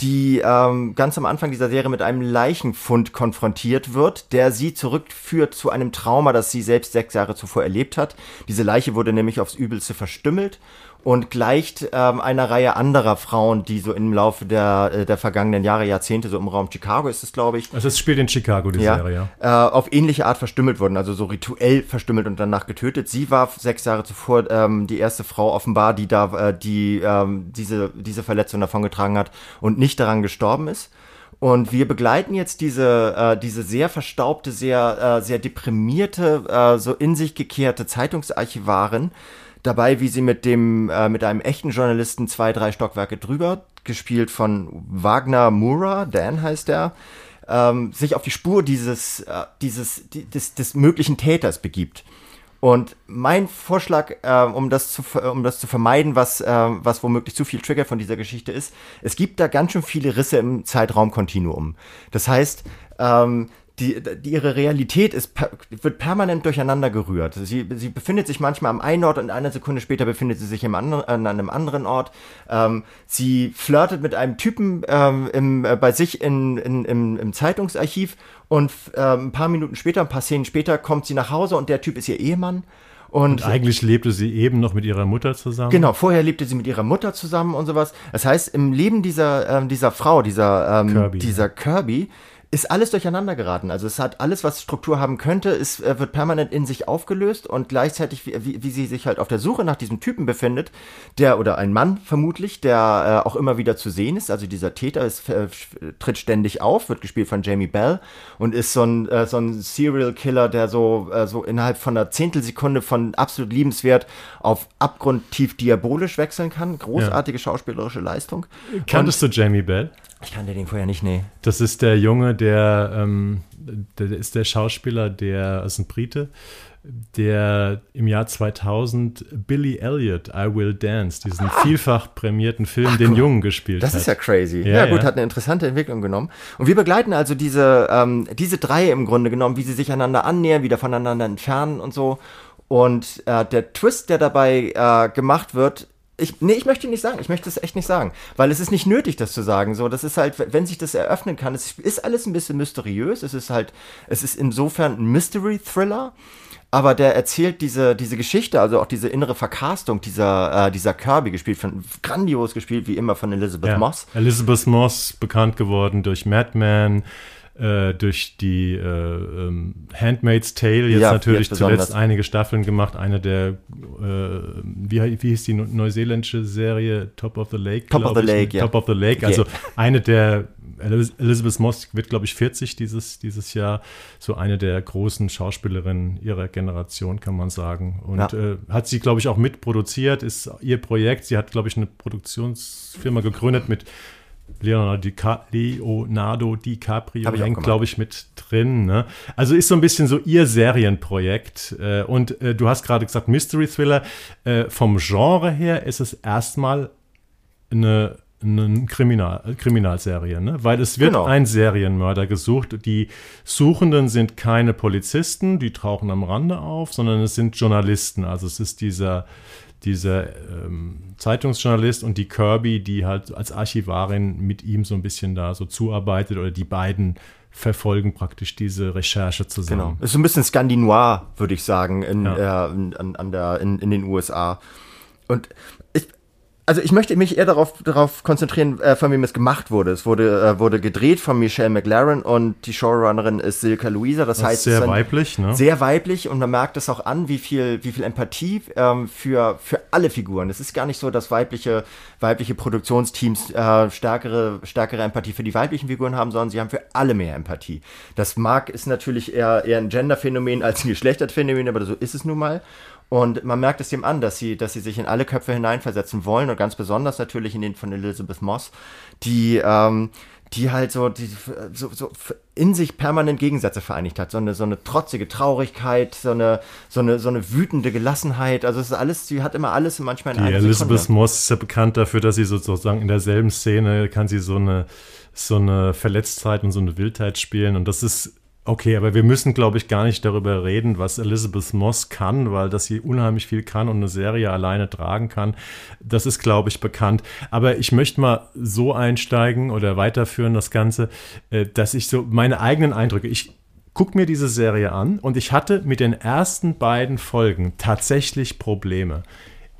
die ähm, ganz am Anfang dieser Serie mit einem Leichenfund konfrontiert wird, der sie zurückführt zu einem Trauma, das sie selbst sechs Jahre zuvor erlebt hat. Diese Leiche wurde nämlich aufs Übelste verstümmelt und gleicht ähm, einer Reihe anderer Frauen, die so im Laufe der, äh, der vergangenen Jahre, Jahrzehnte, so im Raum Chicago ist es, glaube ich, Also es spielt in Chicago, die Serie. äh, auf ähnliche Art verstümmelt wurden, also so rituell verstümmelt und danach getötet. Sie war sechs Jahre zuvor ähm, die erste Frau offenbar, die da äh, die ähm, diese diese Verletzung davongetragen hat und nicht daran gestorben ist. Und wir begleiten jetzt diese, äh, diese sehr verstaubte, sehr, äh, sehr deprimierte, äh, so in sich gekehrte Zeitungsarchivarin dabei, wie sie mit dem, äh, mit einem echten Journalisten zwei, drei Stockwerke drüber, gespielt von Wagner Mura, Dan heißt er, ähm, sich auf die Spur dieses, äh, dieses, die, des, des möglichen Täters begibt. Und mein Vorschlag, äh, um, das zu, um das zu vermeiden, was, äh, was womöglich zu viel Trigger von dieser Geschichte ist, es gibt da ganz schön viele Risse im Zeitraumkontinuum. Das heißt, ähm, die, die, ihre Realität ist, wird permanent durcheinander gerührt. Sie, sie befindet sich manchmal am einen Ort und eine Sekunde später befindet sie sich im anderen, an einem anderen Ort. Ähm, sie flirtet mit einem Typen ähm, im, äh, bei sich in, in, im, im Zeitungsarchiv und ähm, ein paar Minuten später, ein paar Szenen später kommt sie nach Hause und der Typ ist ihr Ehemann. Und, Und eigentlich lebte sie eben noch mit ihrer Mutter zusammen. Genau, vorher lebte sie mit ihrer Mutter zusammen und sowas. Das heißt, im Leben dieser, ähm, dieser Frau, dieser, ähm, Kirby. dieser Kirby, ist alles durcheinander geraten. Also es hat alles, was Struktur haben könnte, es äh, wird permanent in sich aufgelöst und gleichzeitig, wie, wie, wie sie sich halt auf der Suche nach diesem Typen befindet, der oder ein Mann vermutlich, der äh, auch immer wieder zu sehen ist. Also dieser Täter ist, äh, tritt ständig auf, wird gespielt von Jamie Bell und ist so ein, äh, so ein Serial Killer, der so, äh, so innerhalb von einer Zehntelsekunde von absolut liebenswert auf abgrundtief diabolisch wechseln kann. Großartige schauspielerische Leistung. Kanntest du Jamie Bell? Ich kannte den vorher nicht, nee. Das ist der Junge, der, ähm, der, der ist der Schauspieler, der ist ein Brite, der im Jahr 2000 Billy Elliot, I Will Dance, diesen vielfach prämierten Film, den Jungen gespielt Das hat. ist ja crazy. Ja, Ja, gut, ja. hat eine interessante Entwicklung genommen. Und wir begleiten also diese, ähm, diese drei im Grunde genommen, wie sie sich einander annähern, wieder voneinander entfernen und so. Und äh, der Twist, der dabei äh, gemacht wird, ich, nee, ich möchte ihn nicht sagen. Ich möchte es echt nicht sagen. Weil es ist nicht nötig, das zu sagen. So, das ist halt, wenn sich das eröffnen kann, es ist alles ein bisschen mysteriös. Es ist halt, es ist insofern ein Mystery-Thriller. Aber der erzählt diese, diese Geschichte, also auch diese innere Vercastung dieser, äh, dieser Kirby, gespielt von, grandios gespielt, wie immer von Elizabeth Ja. Moss. Elizabeth Moss, bekannt geworden durch Mad Men, äh, durch die äh, ähm, Handmaid's Tale, jetzt Ja, natürlich jetzt zuletzt einige Staffeln gemacht. Eine der, äh, wie, wie hieß die neu- neuseeländische Serie? Top of the Lake? Top of the ich. Lake, ja. Top of the Lake, also eine der, Eliz- Elizabeth Moss wird, glaube ich, 40 dieses, dieses Jahr. So eine der großen Schauspielerinnen ihrer Generation, kann man sagen. Und Ja. äh, hat sie, glaube ich, auch mitproduziert, ist ihr Projekt. Sie hat, glaube ich, eine Produktionsfirma gegründet mit Leonardo, Dica Leonardo DiCaprio hängt, glaube ich, mit drin. Ne? Also ist so ein bisschen so ihr Serienprojekt. Äh, und äh, du hast gerade gesagt, Mystery Thriller. Äh, vom Genre her ist es erstmal eine, eine Kriminal, Kriminalserie, ne? weil es wird Genau. ein Serienmörder gesucht. Die Suchenden sind keine Polizisten, die tauchen am Rande auf, sondern es sind Journalisten. Also es ist dieser dieser ähm, Zeitungsjournalist und die Kirby, die halt als Archivarin mit ihm so ein bisschen da so zuarbeitet oder die beiden verfolgen praktisch diese Recherche zusammen. Genau. Ist so ein bisschen Skandinoir, würde ich sagen, in, ja. äh, an, an der, in, in den USA. Und also ich möchte mich eher darauf, darauf konzentrieren, äh, von wem es gemacht wurde. Es wurde, äh, wurde gedreht von Michelle McLaren und die Showrunnerin ist Silke Luisa. Das, das heißt, sehr weiblich, ne? Sehr weiblich und man merkt es auch an, wie viel, wie viel Empathie ähm, für, für alle Figuren. Es ist gar nicht so, dass weibliche, weibliche Produktionsteams äh, stärkere, stärkere Empathie für die weiblichen Figuren haben, sondern sie haben für alle mehr Empathie. Das mag ist natürlich eher, eher ein Genderphänomen als ein Geschlechterphänomen, aber so ist es nun mal. Und man merkt es dem an, dass sie, dass sie sich in alle Köpfe hineinversetzen wollen und ganz besonders natürlich in den von Elizabeth Moss, die, ähm, die halt so, die, so, so in sich permanent Gegensätze vereinigt hat. So eine, so eine trotzige Traurigkeit, so eine, so eine, so eine wütende Gelassenheit. Also es ist alles, sie hat immer alles manchmal in Die Elizabeth Sekunde. Moss ist ja bekannt dafür, dass sie sozusagen in derselben Szene kann sie so eine, so eine Verletztheit und so eine Wildheit spielen. Und das ist Okay, aber wir müssen, glaube ich, gar nicht darüber reden, was Elizabeth Moss kann, weil dass sie unheimlich viel kann und eine Serie alleine tragen kann. Das ist, glaube ich, bekannt. Aber ich möchte mal so einsteigen oder weiterführen das Ganze, äh, dass ich so meine eigenen Eindrücke, ich gucke mir diese Serie an und ich hatte mit den ersten beiden Folgen tatsächlich Probleme.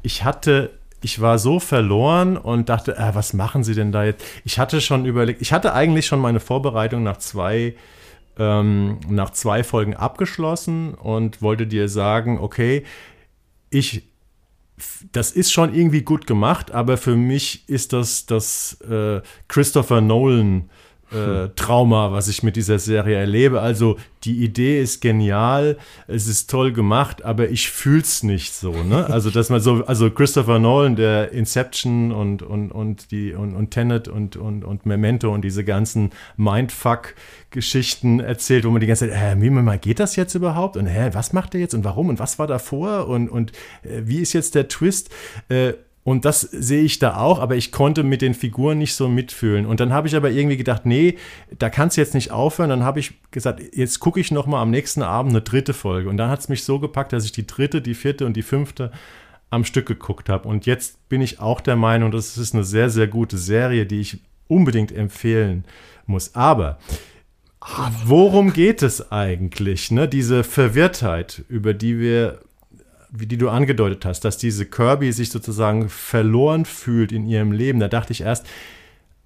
Ich hatte ich war so verloren und dachte, äh, was machen sie denn da jetzt? Ich hatte schon überlegt, ich hatte eigentlich schon meine Vorbereitung nach zwei ähm, nach zwei Folgen abgeschlossen und wollte dir sagen, okay, ich das ist schon irgendwie gut gemacht, aber für mich ist das das äh, Christopher Nolan äh, Trauma, was ich mit dieser Serie erlebe. Also die Idee ist genial, es ist toll gemacht, aber ich fühl's nicht so. Ne? Also dass man so, also Christopher Nolan, der Inception und und und die und, und Tenet und und und Memento und diese ganzen Mindfuck-Geschichten erzählt, wo man die ganze Zeit, äh, wie mal geht das jetzt überhaupt und hä, was macht er jetzt und warum und was war davor und und äh, wie ist jetzt der Twist? Äh, und das sehe ich da auch, aber ich konnte mit den Figuren nicht so mitfühlen. Und dann habe ich aber irgendwie gedacht, nee, da kannst du jetzt nicht aufhören. Dann habe ich gesagt, jetzt gucke ich noch mal am nächsten Abend eine dritte Folge. Und dann hat es mich so gepackt, dass ich die dritte, die vierte und die fünfte am Stück geguckt habe. Und jetzt bin ich auch der Meinung, das ist eine sehr, sehr gute Serie, die ich unbedingt empfehlen muss. Aber worum geht es eigentlich? Ne? Diese Verwirrtheit, über die wir wie die du angedeutet hast, dass diese Kirby sich sozusagen verloren fühlt in ihrem Leben. Da dachte ich erst,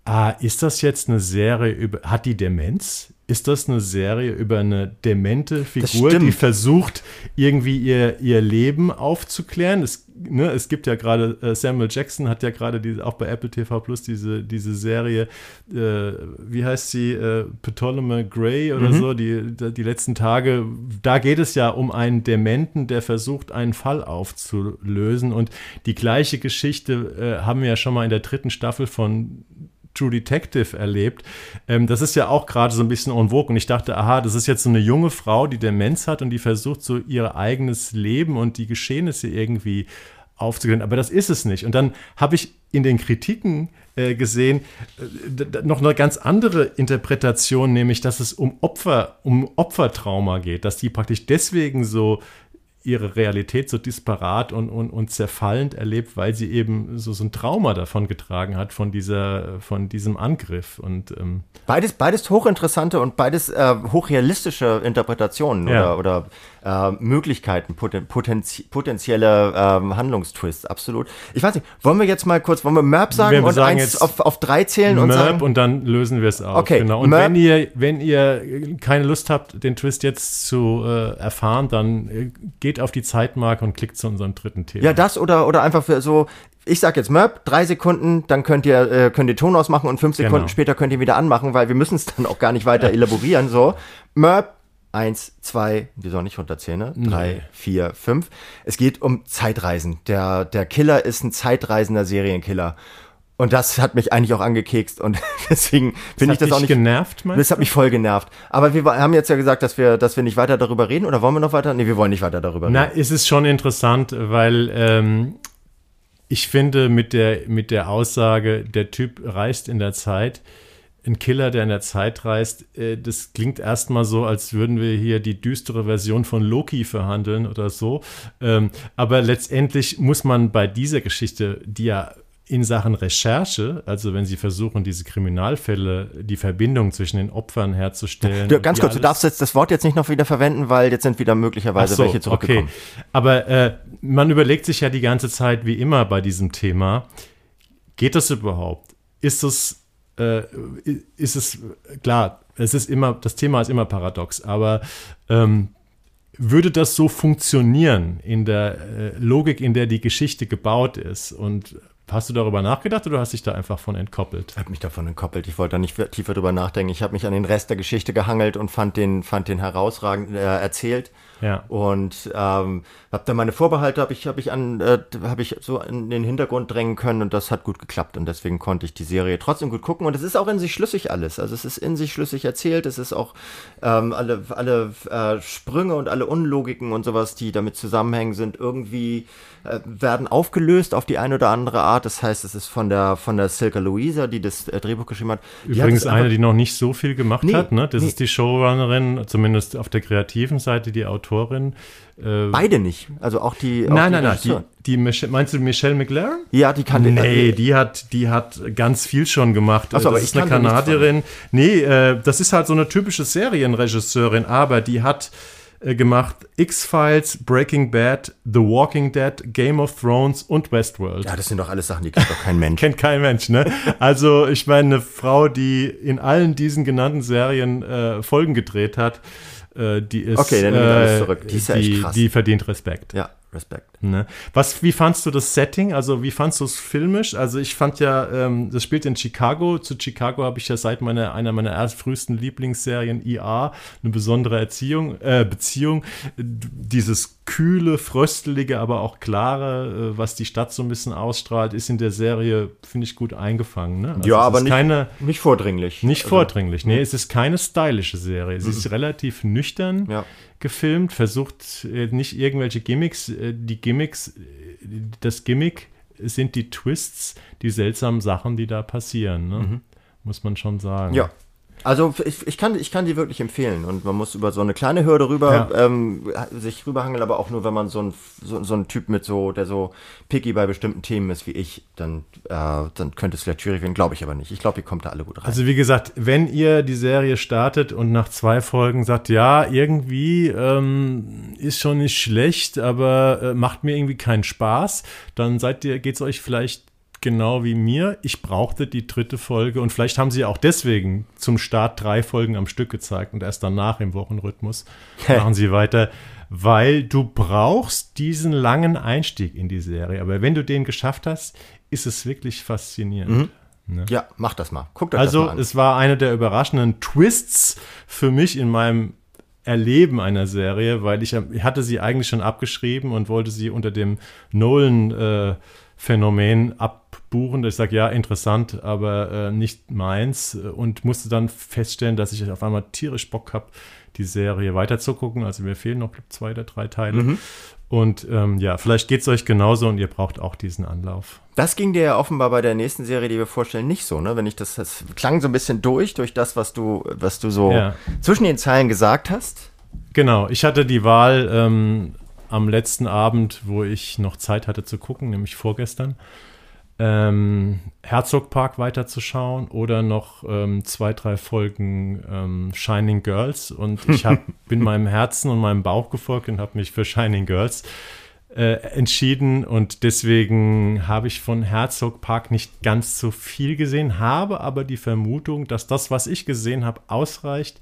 ah, ist das jetzt eine Serie über, hat die Demenz? Ist das eine Serie über eine demente Figur, die versucht, irgendwie ihr, ihr Leben aufzuklären? Es, ne, es gibt ja gerade, äh, Samuel Jackson hat ja gerade auch bei Apple TV Plus diese, diese Serie, äh, wie heißt sie, äh, Ptolemy Gray oder mhm. so, die, die letzten Tage. Da geht es ja um einen Dementen, der versucht, einen Fall aufzulösen. Und die gleiche Geschichte äh, haben wir ja schon mal in der dritten Staffel von True Detective erlebt. Ähm, das ist ja auch gerade so ein bisschen en vogue. Und ich dachte, aha, das ist jetzt so eine junge Frau, die Demenz hat und die versucht, so ihr eigenes Leben und die Geschehnisse irgendwie aufzuklären. Aber das ist es nicht. Und dann habe ich in den Kritiken äh, gesehen äh, noch eine ganz andere Interpretation, nämlich, dass es um Opfer, um Opfertrauma geht, dass die praktisch deswegen so ihre Realität so disparat und, und, und zerfallend erlebt, weil sie eben so, so ein Trauma davon getragen hat, von, dieser, von diesem Angriff. Und, ähm beides, beides hochinteressante und beides äh, hochrealistische Interpretationen ja. oder, oder äh, Möglichkeiten, poten, potenzie potenzielle ähm, Handlungstwists, absolut. Ich weiß nicht, wollen wir jetzt mal kurz, wollen wir Merp sagen wir und sagen eins auf, auf drei zählen Merp und sagen? und dann lösen wir es auf. Okay, genau. Und Merp wenn ihr, wenn ihr keine Lust habt, den Twist jetzt zu äh, erfahren, dann äh, geht auf die Zeitmarke und klickt zu unserem dritten Thema. Ja, das oder, oder einfach für so, ich sag jetzt Merp, drei Sekunden, dann könnt ihr, äh, könnt ihr Ton ausmachen und fünf Sekunden Genau. später könnt ihr wieder anmachen, weil wir müssen es dann auch gar nicht weiter elaborieren. So, Merp, eins, zwei, wir sollen nicht runterzählen, ne? Drei, Nee. vier, fünf. Es geht um Zeitreisen. Der, der Killer ist ein zeitreisender Serienkiller. Und das hat mich eigentlich auch angekekst und deswegen finde ich das auch nicht. genervt, meinst Das hat mich voll genervt. Aber wir haben jetzt ja gesagt, dass wir, dass wir nicht weiter darüber reden. Oder wollen wir noch weiter? Nee, wir wollen nicht weiter darüber Na, reden. es ist schon interessant, weil ähm, ich finde, mit der, mit der Aussage, der Typ reist in der Zeit, ein Killer, der in der Zeit reist, äh, das klingt erstmal so, als würden wir hier die düstere Version von Loki verhandeln oder so. Ähm, aber letztendlich muss man bei dieser Geschichte, die ja in Sachen Recherche, also wenn Sie versuchen, diese Kriminalfälle, die Verbindung zwischen den Opfern herzustellen. Ja, ganz kurz, du darfst jetzt das Wort jetzt nicht noch wieder verwenden, weil jetzt sind wieder möglicherweise so, welche zurückgekommen. Okay. Aber äh, man überlegt sich ja die ganze Zeit, wie immer bei diesem Thema, geht das überhaupt? Ist es, äh, ist es, klar, es ist immer, das Thema ist immer paradox, aber ähm, würde das so funktionieren in der äh, Logik, in der die Geschichte gebaut ist und Hast du darüber nachgedacht oder hast dich da einfach von entkoppelt? Ich habe mich davon entkoppelt. Ich wollte da nicht tiefer drüber nachdenken. Ich habe mich an den Rest der Geschichte gehangelt und fand den, fand den herausragend äh, erzählt. Ja. Und ähm, habe dann meine Vorbehalte habe ich habe ich an äh, habe ich so in den Hintergrund drängen können und das hat gut geklappt und deswegen konnte ich die Serie trotzdem gut gucken und es ist auch in sich schlüssig alles. Also es ist in sich schlüssig erzählt. Es ist auch ähm, alle alle äh, Sprünge und alle Unlogiken und sowas, die damit zusammenhängen, sind irgendwie äh, werden aufgelöst auf die eine oder andere Art. Das heißt, es ist von der von der Silke Louisa, die das äh, Drehbuch geschrieben hat. Die Übrigens hat eine, die noch nicht so viel gemacht nee, hat. Ne? Das nee. ist die Showrunnerin, zumindest auf der kreativen Seite, die Autorin. Äh, Beide nicht. Also auch die. Auch nein, die nein, nein. Die, die meinst du Michelle McLaren? Ja, die kann. Nee, äh, die hat, die hat ganz viel schon gemacht. Achso, das aber ist eine Kanadierin. Nee, äh, das ist halt so eine typische Serienregisseurin, aber die hat äh, gemacht X-Files, Breaking Bad, The Walking Dead, Game of Thrones und Westworld. Ja, das sind doch alles Sachen, die kennt doch kein Mensch. kennt kein Mensch, ne? Also ich meine, eine Frau, die in allen diesen genannten Serien äh, Folgen gedreht hat, äh, die ist, okay, dann äh, zurück. Die, ist ja echt krass. die verdient Respekt. Ja, Respekt. Ne? Was, wie fandst du das Setting? Also wie fandst du es filmisch? Also ich fand ja, ähm, das spielt in Chicago. Zu Chicago habe ich ja seit meiner, einer meiner erst frühesten Lieblingsserien IA eine besondere Erziehung, äh, Beziehung. Dieses kühle, fröstelige, aber auch klare, äh, was die Stadt so ein bisschen ausstrahlt, ist in der Serie, finde ich, gut eingefangen. Ne? Also ja, aber nicht, keine, nicht vordringlich. Nicht also, vordringlich. Nee, es ist keine stylische Serie. Es ist relativ nüchtern. Ja gefilmt, versucht äh, nicht irgendwelche Gimmicks, äh, die Gimmicks, äh, das Gimmick sind die Twists, die seltsamen Sachen, die da passieren, ne? mhm. muss man schon sagen. Ja, also ich, ich, kann, ich kann die wirklich empfehlen und man muss über so eine kleine Hürde rüber ja. ähm, sich rüberhangeln, aber auch nur, wenn man so ein, so, so ein Typ mit so, der so picky bei bestimmten Themen ist wie ich, dann, äh, dann könnte es vielleicht schwierig werden, glaube ich aber nicht. Ich glaube, ihr kommt da alle gut rein. Also wie gesagt, wenn ihr die Serie startet und nach zwei Folgen sagt, ja, irgendwie ähm, ist schon nicht schlecht, aber äh, macht mir irgendwie keinen Spaß, dann seid ihr, geht es euch vielleicht genau wie mir. Ich brauchte die dritte Folge und vielleicht haben sie auch deswegen zum Start drei Folgen am Stück gezeigt und erst danach im Wochenrhythmus machen sie weiter, weil du brauchst diesen langen Einstieg in die Serie. Aber wenn du den geschafft hast, ist es wirklich faszinierend. Mhm. Ne? Ja, mach das mal. Guck also, das mal an. es war einer der überraschenden Twists für mich in meinem Erleben einer Serie, weil ich, ich hatte sie eigentlich schon abgeschrieben und wollte sie unter dem Nolan äh, Phänomen abbuchen. Ich sage, ja, interessant, aber äh, nicht meins. Und musste dann feststellen, dass ich auf einmal tierisch Bock habe, die Serie weiterzugucken. Also mir fehlen noch zwei oder drei Teile. Mhm. Und ähm, ja, vielleicht geht es euch genauso und ihr braucht auch diesen Anlauf. Das ging dir ja offenbar bei der nächsten Serie, die wir vorstellen, nicht so, ne? Wenn ich das, das klang so ein bisschen durch, durch das, was du, was du so ja. zwischen den Zeilen gesagt hast. Genau, ich hatte die Wahl, ähm, am letzten Abend, wo ich noch Zeit hatte zu gucken, nämlich vorgestern, ähm, Herzogpark weiterzuschauen oder noch ähm, zwei, drei Folgen ähm, Shining Girls. Und ich hab, bin meinem Herzen und meinem Bauch gefolgt und habe mich für Shining Girls äh, entschieden. Und deswegen habe ich von Herzogpark nicht ganz so viel gesehen, habe aber die Vermutung, dass das, was ich gesehen habe, ausreicht,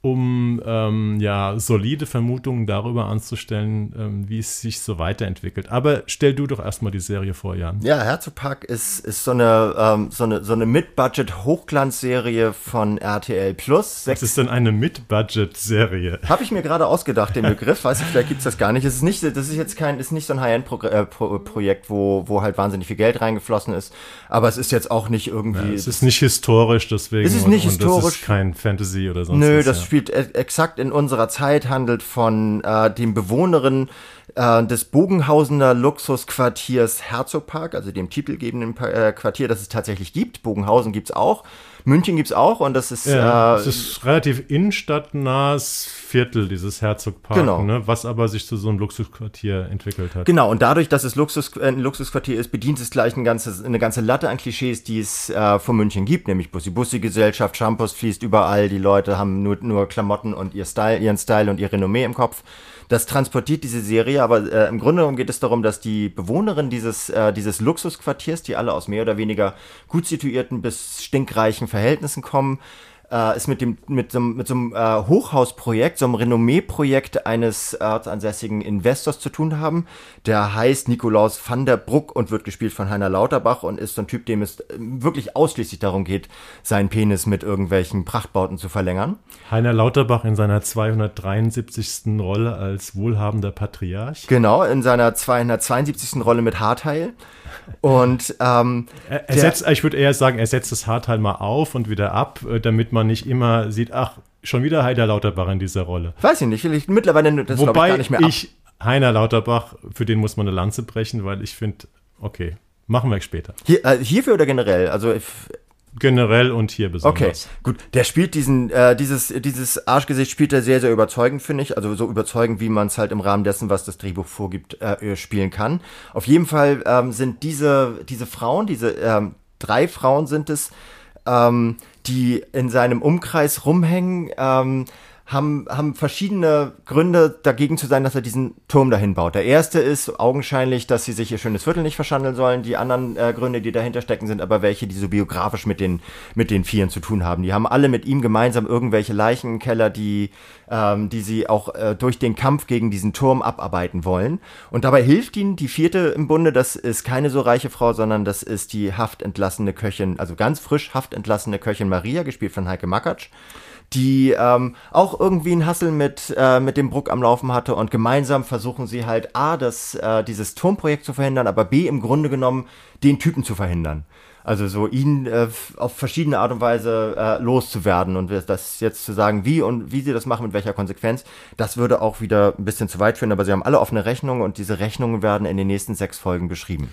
um ähm, ja solide Vermutungen darüber anzustellen, ähm, wie es sich so weiterentwickelt. Aber stell du doch erstmal die Serie vor, Jan. Ja, Herzogpark ist, ist so eine, ähm, so eine, so eine Mid-Budget-Hochglanzserie von RTL Plus. Was ist denn eine Mid-Budget-Serie? Habe ich mir gerade ausgedacht, den Begriff. Weiß ich, vielleicht gibt es das gar nicht. Es ist nicht, das ist jetzt kein, ist nicht so ein High-End-Projekt, äh, wo, wo halt wahnsinnig viel Geld reingeflossen ist. Aber es ist jetzt auch nicht irgendwie. Ja, es ist nicht historisch, deswegen. Es ist nicht und, historisch. Und das ist kein Fantasy oder sonst Nö, was. Nö, das ja spielt e-, exakt in unserer Zeit, handelt von äh, den Bewohnerinnen äh, des Bogenhausener Luxusquartiers Herzogpark, also dem titelgebenden äh, Quartier, das es tatsächlich gibt. Bogenhausen gibt's auch. München gibt's auch und das ist. Ja, äh, es ist relativ innenstadtnahes Viertel, dieses Herzogpark, Genau. ne, was aber sich zu so einem Luxusquartier entwickelt hat. Genau, und dadurch, dass es Luxus, äh, ein Luxusquartier ist, bedient es gleich ein ganzes, eine ganze Latte an Klischees, die es äh, von München gibt, nämlich Bussi-Bussi-Gesellschaft, Shampoos fließt überall, die Leute haben nur, nur Klamotten und ihr Style, ihren Style und ihr Renommee im Kopf. Das transportiert diese Serie, aber äh, im Grunde genommen geht es darum, dass die Bewohnerin dieses, äh, dieses Luxusquartiers, die alle aus mehr oder weniger gut situierten bis stinkreichen Verhältnissen kommen, äh, ist mit dem mit so, mit so einem äh, Hochhausprojekt, so einem Renommee-Projekt eines ortsansässigen Investors zu tun haben. Der heißt Nikolaus van der Bruck und wird gespielt von Heiner Lauterbach und ist so ein Typ, dem es äh, wirklich ausschließlich darum geht, seinen Penis mit irgendwelchen Prachtbauten zu verlängern. Heiner Lauterbach in seiner 273. Rolle als wohlhabender Patriarch. Genau, in seiner 272. Rolle mit Haarteil. Und ähm, Er, er setzt, ich würde eher sagen, er setzt das Haarteil mal auf und wieder ab, äh, damit man nicht immer sieht, ach, schon wieder Heiner Lauterbach in dieser Rolle. weiß ich nicht, vielleicht mittlerweile das glaube ich Wobei gar nicht mehr ich, Heiner Lauterbach, für den muss man eine Lanze brechen, weil ich finde, okay, machen wir später. Hier, äh, hierfür oder generell? Also ich, Generell und hier besonders. Okay, gut. Der spielt diesen, äh, dieses, dieses Arschgesicht spielt er sehr, sehr überzeugend, finde ich. Also so überzeugend, wie man es halt im Rahmen dessen, was das Drehbuch vorgibt, äh, spielen kann. Auf jeden Fall ähm, sind diese, diese Frauen, diese ähm, drei Frauen sind es, ähm, die in seinem Umkreis rumhängen, ähm, haben, haben verschiedene Gründe dagegen zu sein, dass er diesen Turm dahin baut. Der erste ist augenscheinlich, dass sie sich ihr schönes Viertel nicht verschandeln sollen. Die anderen äh, Gründe, die dahinter stecken, sind aber welche, die so biografisch mit den, mit den Vieren zu tun haben. Die haben alle mit ihm gemeinsam irgendwelche Leichen im Keller, die, ähm, die sie auch äh, durch den Kampf gegen diesen Turm abarbeiten wollen. Und dabei hilft ihnen die vierte im Bunde, das ist keine so reiche Frau, sondern das ist die haftentlassene Köchin, also ganz frisch haftentlassene Köchin Maria, gespielt von Heike Makatsch die ähm, auch irgendwie einen Hassel mit, äh, mit dem Bruck am Laufen hatte und gemeinsam versuchen sie halt A, das, äh, dieses Turmprojekt zu verhindern, aber B, im Grunde genommen den Typen zu verhindern. Also so ihn äh, auf verschiedene Art und Weise äh, loszuwerden und das jetzt zu sagen, wie und wie sie das machen, mit welcher Konsequenz, das würde auch wieder ein bisschen zu weit führen, aber sie haben alle offene Rechnungen und diese Rechnungen werden in den nächsten sechs Folgen beschrieben.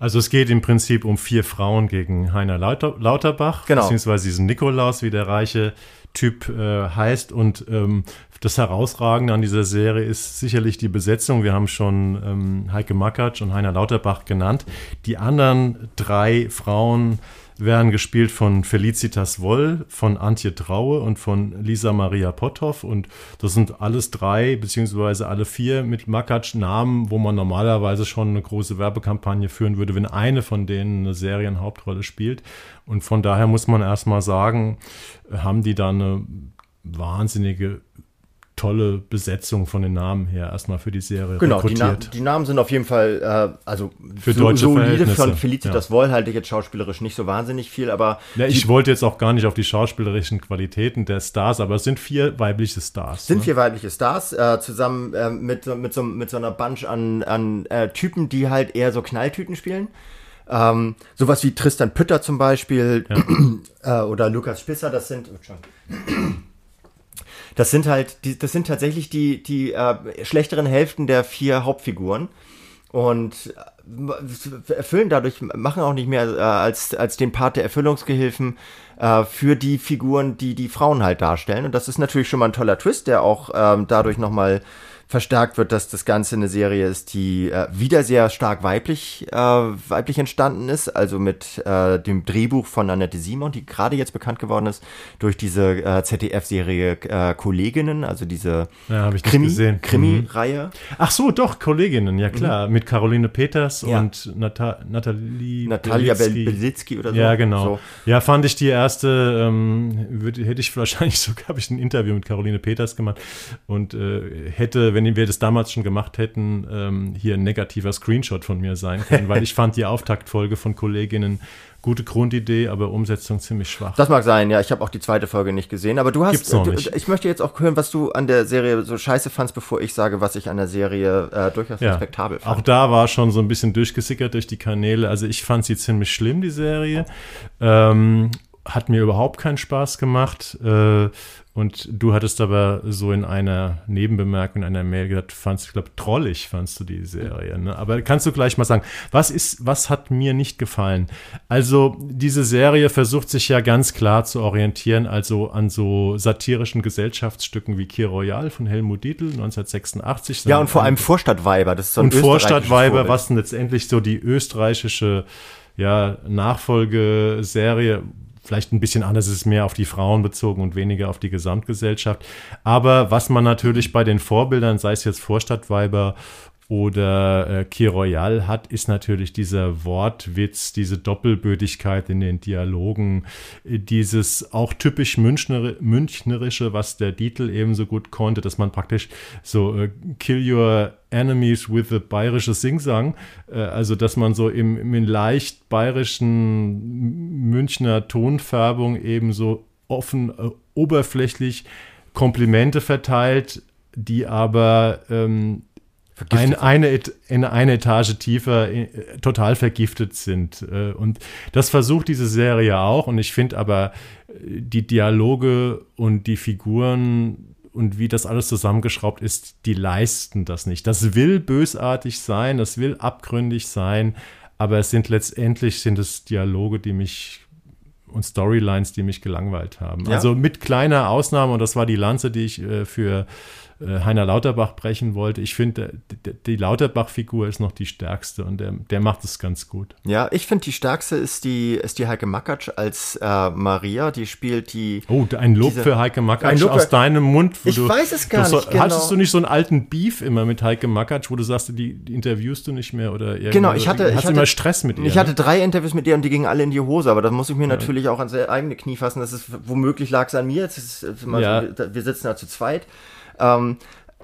Also es geht im Prinzip um vier Frauen gegen Heiner Lauter, Lauterbach, Genau. beziehungsweise diesen Nikolaus, wie der reiche Typ äh, heißt. Und ähm, das Herausragende an dieser Serie ist sicherlich die Besetzung. Wir haben schon ähm, Heike Makatsch und Heiner Lauterbach genannt. Die anderen drei Frauen werden gespielt von Felicitas Woll, von Antje Traue und von Lisa Maria Potthoff. Und das sind alles drei, beziehungsweise alle vier mit Makatsch Namen, wo man normalerweise schon eine große Werbekampagne führen würde, wenn eine von denen eine Serienhauptrolle spielt. Und von daher muss man erstmal sagen, haben die da eine wahnsinnige tolle Besetzung von den Namen her erstmal für die Serie Genau, die, Na die Namen sind auf jeden Fall, äh, also Für deutsche solide von Felicitas ja. Woll halte ich jetzt schauspielerisch nicht so wahnsinnig viel, aber Ja, ich wollte jetzt auch gar nicht auf die schauspielerischen Qualitäten der Stars, aber es sind vier weibliche Stars. sind ne? vier weibliche Stars, äh, zusammen äh, mit, so- mit, so, mit so einer Bunch an, an äh, Typen, die halt eher so Knalltüten spielen. Ähm, sowas wie Tristan Pütter zum Beispiel äh, oder Lukas Spisser, das sind. oh. Das sind halt, die, das sind tatsächlich die, die äh, schlechteren Hälften der vier Hauptfiguren. Und äh, erfüllen dadurch, machen auch nicht mehr äh, als, als den Part der Erfüllungsgehilfen äh, für die Figuren, die die Frauen halt darstellen. Und das ist natürlich schon mal ein toller Twist, der auch ähm, dadurch nochmal verstärkt wird, dass das Ganze eine Serie ist, die äh, wieder sehr stark weiblich, äh, weiblich entstanden ist, also mit äh, dem Drehbuch von Annette Simon, die gerade jetzt bekannt geworden ist durch diese äh, ZDF-Serie äh, Kolleginnen, also diese Ja, ich nicht Krimi. Mhm. Krimi-Reihe. Ach so, doch, Kolleginnen, ja klar. Mit Caroline Peters Ja. und Nata Nathalie Natalia Belitzky. Bel Belitzky oder so. Ja, genau. So. Ja, fand ich die erste, ähm, würde, hätte ich wahrscheinlich sogar, habe ich ein Interview mit Caroline Peters gemacht und äh, hätte, wenn wir das damals schon gemacht hätten, ähm, hier ein negativer Screenshot von mir sein können, weil ich fand die Auftaktfolge von Kolleginnen gute Grundidee, aber Umsetzung ziemlich schwach. Das mag sein, ja. Ich habe auch die zweite Folge nicht gesehen. Aber du hast. Gibt's noch du, nicht. Ich möchte jetzt auch hören, was du an der Serie so scheiße fandst, bevor ich sage, was ich an der Serie äh, durchaus respektabel fand. Auch da war schon so ein bisschen durchgesickert durch die Kanäle. Also ich fand sie ziemlich schlimm, die Serie. Ähm, hat mir überhaupt keinen Spaß gemacht. Äh, und du hattest aber so in einer Nebenbemerkung, in einer Mail gesagt, fandst, ich glaube, trollig fandst du die Serie. Ne? Aber kannst du gleich mal sagen, was ist, was hat mir nicht gefallen? Also, diese Serie versucht sich ja ganz klar zu orientieren, also an so satirischen Gesellschaftsstücken wie Kir Royal von Helmut Dietl 1986. Ja, und vor allem Vorstadtweiber, das ist so ein Und Vorstadtweiber, was letztendlich so die österreichische ja, Nachfolgeserie, vielleicht ein bisschen anders ist es mehr auf die Frauen bezogen und weniger auf die Gesamtgesellschaft. Aber was man natürlich bei den Vorbildern, sei es jetzt Vorstadtweiber oder äh, Key Royal hat, ist natürlich dieser Wortwitz, diese Doppelbödigkeit in den Dialogen, äh, dieses auch typisch Münchner, Münchnerische, was der Titel ebenso gut konnte, dass man praktisch so äh, Kill Your Enemies with a bayerische Singsang, äh, also dass man so im, im leicht bayerischen Münchner Tonfärbung eben so offen, äh, oberflächlich Komplimente verteilt, die aber ähm, ein, eine, eine, eine Etage tiefer äh, total vergiftet sind. Äh, und das versucht diese Serie auch. Und ich finde aber äh, die Dialoge und die Figuren und wie das alles zusammengeschraubt ist, die leisten das nicht. Das will bösartig sein, das will abgründig sein, aber es sind letztendlich sind es Dialoge, die mich und Storylines, die mich gelangweilt haben. Ja. Also mit kleiner Ausnahme, und das war die Lanze, die ich äh, für Heiner Lauterbach brechen wollte. Ich finde, die Lauterbach-Figur ist noch die stärkste und der, der macht es ganz gut. Ja, ich finde, die stärkste ist die, ist die Heike Makatsch als äh, Maria, die spielt die. Oh, ein Lob diese, für Heike Makatsch aus deinem Mund. ich du, weiß es gar so, nicht. Genau. Hattest du nicht so einen alten Beef immer mit Heike Makatsch, wo du sagst, die, die interviewst du nicht mehr oder Genau, ich hatte. Hast ich hatte, immer Stress mit ihr? Ich hatte ne? drei Interviews mit ihr und die gingen alle in die Hose, aber da muss ich mir ja. natürlich auch ans eigene Knie fassen. Das ist womöglich lag es an mir. Ist, ja. Wir sitzen da zu zweit. Ähm,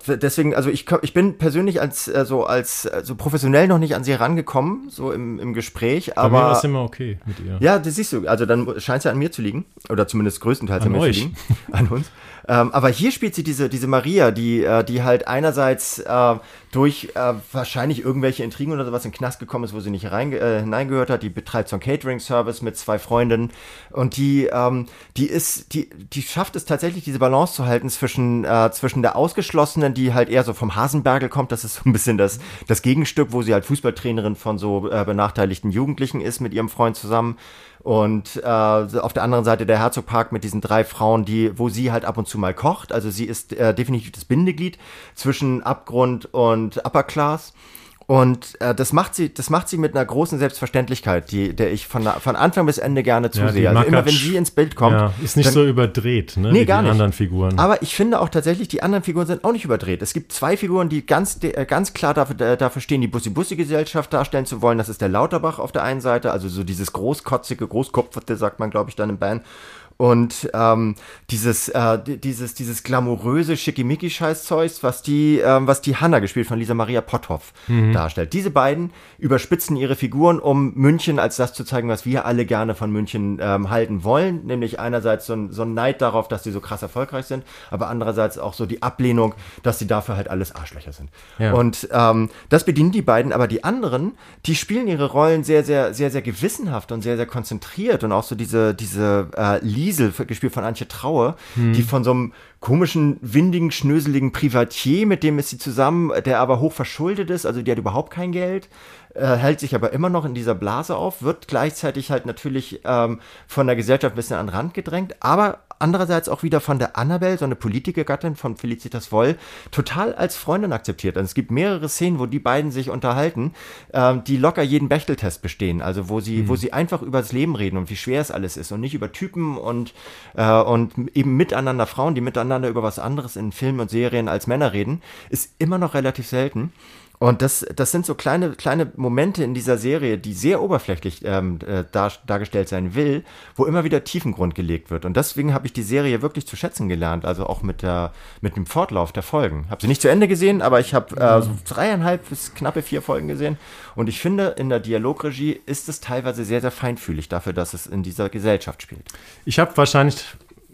deswegen, also ich, ich bin persönlich als äh, so als äh, so professionell noch nicht an sie herangekommen, so im, im Gespräch. Aber Bei mir war es immer okay mit ihr. Ja, das siehst du. Also dann scheint es ja an mir zu liegen oder zumindest größtenteils an, an mir euch. zu liegen, an uns. Ähm, aber hier spielt sie diese, diese Maria, die, äh, die halt einerseits äh, durch äh, wahrscheinlich irgendwelche Intrigen oder sowas in den Knast gekommen ist, wo sie nicht rein, äh, hineingehört hat. Die betreibt so einen Catering-Service mit zwei Freundinnen und die, ähm, die ist, die, die schafft es tatsächlich, diese Balance zu halten zwischen, äh, zwischen der Ausgeschlossenen, die halt eher so vom Hasenbergel kommt. Das ist so ein bisschen das, das Gegenstück, wo sie halt Fußballtrainerin von so äh, benachteiligten Jugendlichen ist mit ihrem Freund zusammen und äh, auf der anderen Seite der Herzogpark mit diesen drei Frauen, die, wo sie halt ab und zu mal kocht. Also sie ist äh, definitiv das Bindeglied zwischen Abgrund und Upper Class. Und äh, das macht sie, das macht sie mit einer großen Selbstverständlichkeit, die, der ich von, von Anfang bis Ende gerne zusehe. Ja, also immer wenn sie ins Bild kommt. Ja, ist nicht dann, so überdreht, ne? Nee, gar nicht. anderen Figuren. Aber ich finde auch tatsächlich, die anderen Figuren sind auch nicht überdreht. Es gibt zwei Figuren, die ganz, äh, ganz klar dafür, äh, dafür stehen, die Bussi-Bussi-Gesellschaft darstellen zu wollen. Das ist der Lauterbach auf der einen Seite, also so dieses großkotzige, großkopferte, sagt man, glaube ich, dann im Band. Und ähm, dieses, äh, dieses, dieses glamouröse Schickimicki-Scheißzeugs, was die, ähm, was die Hanna gespielt von Lisa Maria Potthoff mhm. darstellt. Diese beiden überspitzen ihre Figuren, um München als das zu zeigen, was wir alle gerne von München ähm, halten wollen. Nämlich einerseits so ein, so ein Neid darauf, dass sie so krass erfolgreich sind, aber andererseits auch so die Ablehnung, dass sie dafür halt alles Arschlöcher sind. Ja. Und ähm, das bedienen die beiden, aber die anderen, die spielen ihre Rollen sehr, sehr, sehr, sehr gewissenhaft und sehr, sehr konzentriert und auch so diese, diese äh, Liesel, gespielt von Antje Traue, hm. die von so einem komischen, windigen, schnöseligen Privatier, mit dem ist sie zusammen, der aber hoch verschuldet ist, also die hat überhaupt kein Geld, äh, hält sich aber immer noch in dieser Blase auf, wird gleichzeitig halt natürlich ähm, von der Gesellschaft ein bisschen an den Rand gedrängt, aber andererseits auch wieder von der Annabelle, so eine Politikergattin von Felicitas Woll, total als Freundin akzeptiert. Und also es gibt mehrere Szenen, wo die beiden sich unterhalten, ähm, die locker jeden Bechteltest bestehen. Also wo sie, mhm. wo sie einfach über das Leben reden und wie schwer es alles ist und nicht über Typen und, äh, und eben miteinander Frauen, die miteinander über was anderes in Filmen und Serien als Männer reden, ist immer noch relativ selten. Und das, das sind so kleine, kleine Momente in dieser Serie, die sehr oberflächlich ähm, äh, dar, dargestellt sein will, wo immer wieder Tiefengrund gelegt wird. Und deswegen habe ich die Serie wirklich zu schätzen gelernt, also auch mit, der, mit dem Fortlauf der Folgen. Habe sie nicht zu Ende gesehen, aber ich habe äh, so dreieinhalb bis knappe vier Folgen gesehen. Und ich finde, in der Dialogregie ist es teilweise sehr, sehr feinfühlig dafür, dass es in dieser Gesellschaft spielt. Ich habe wahrscheinlich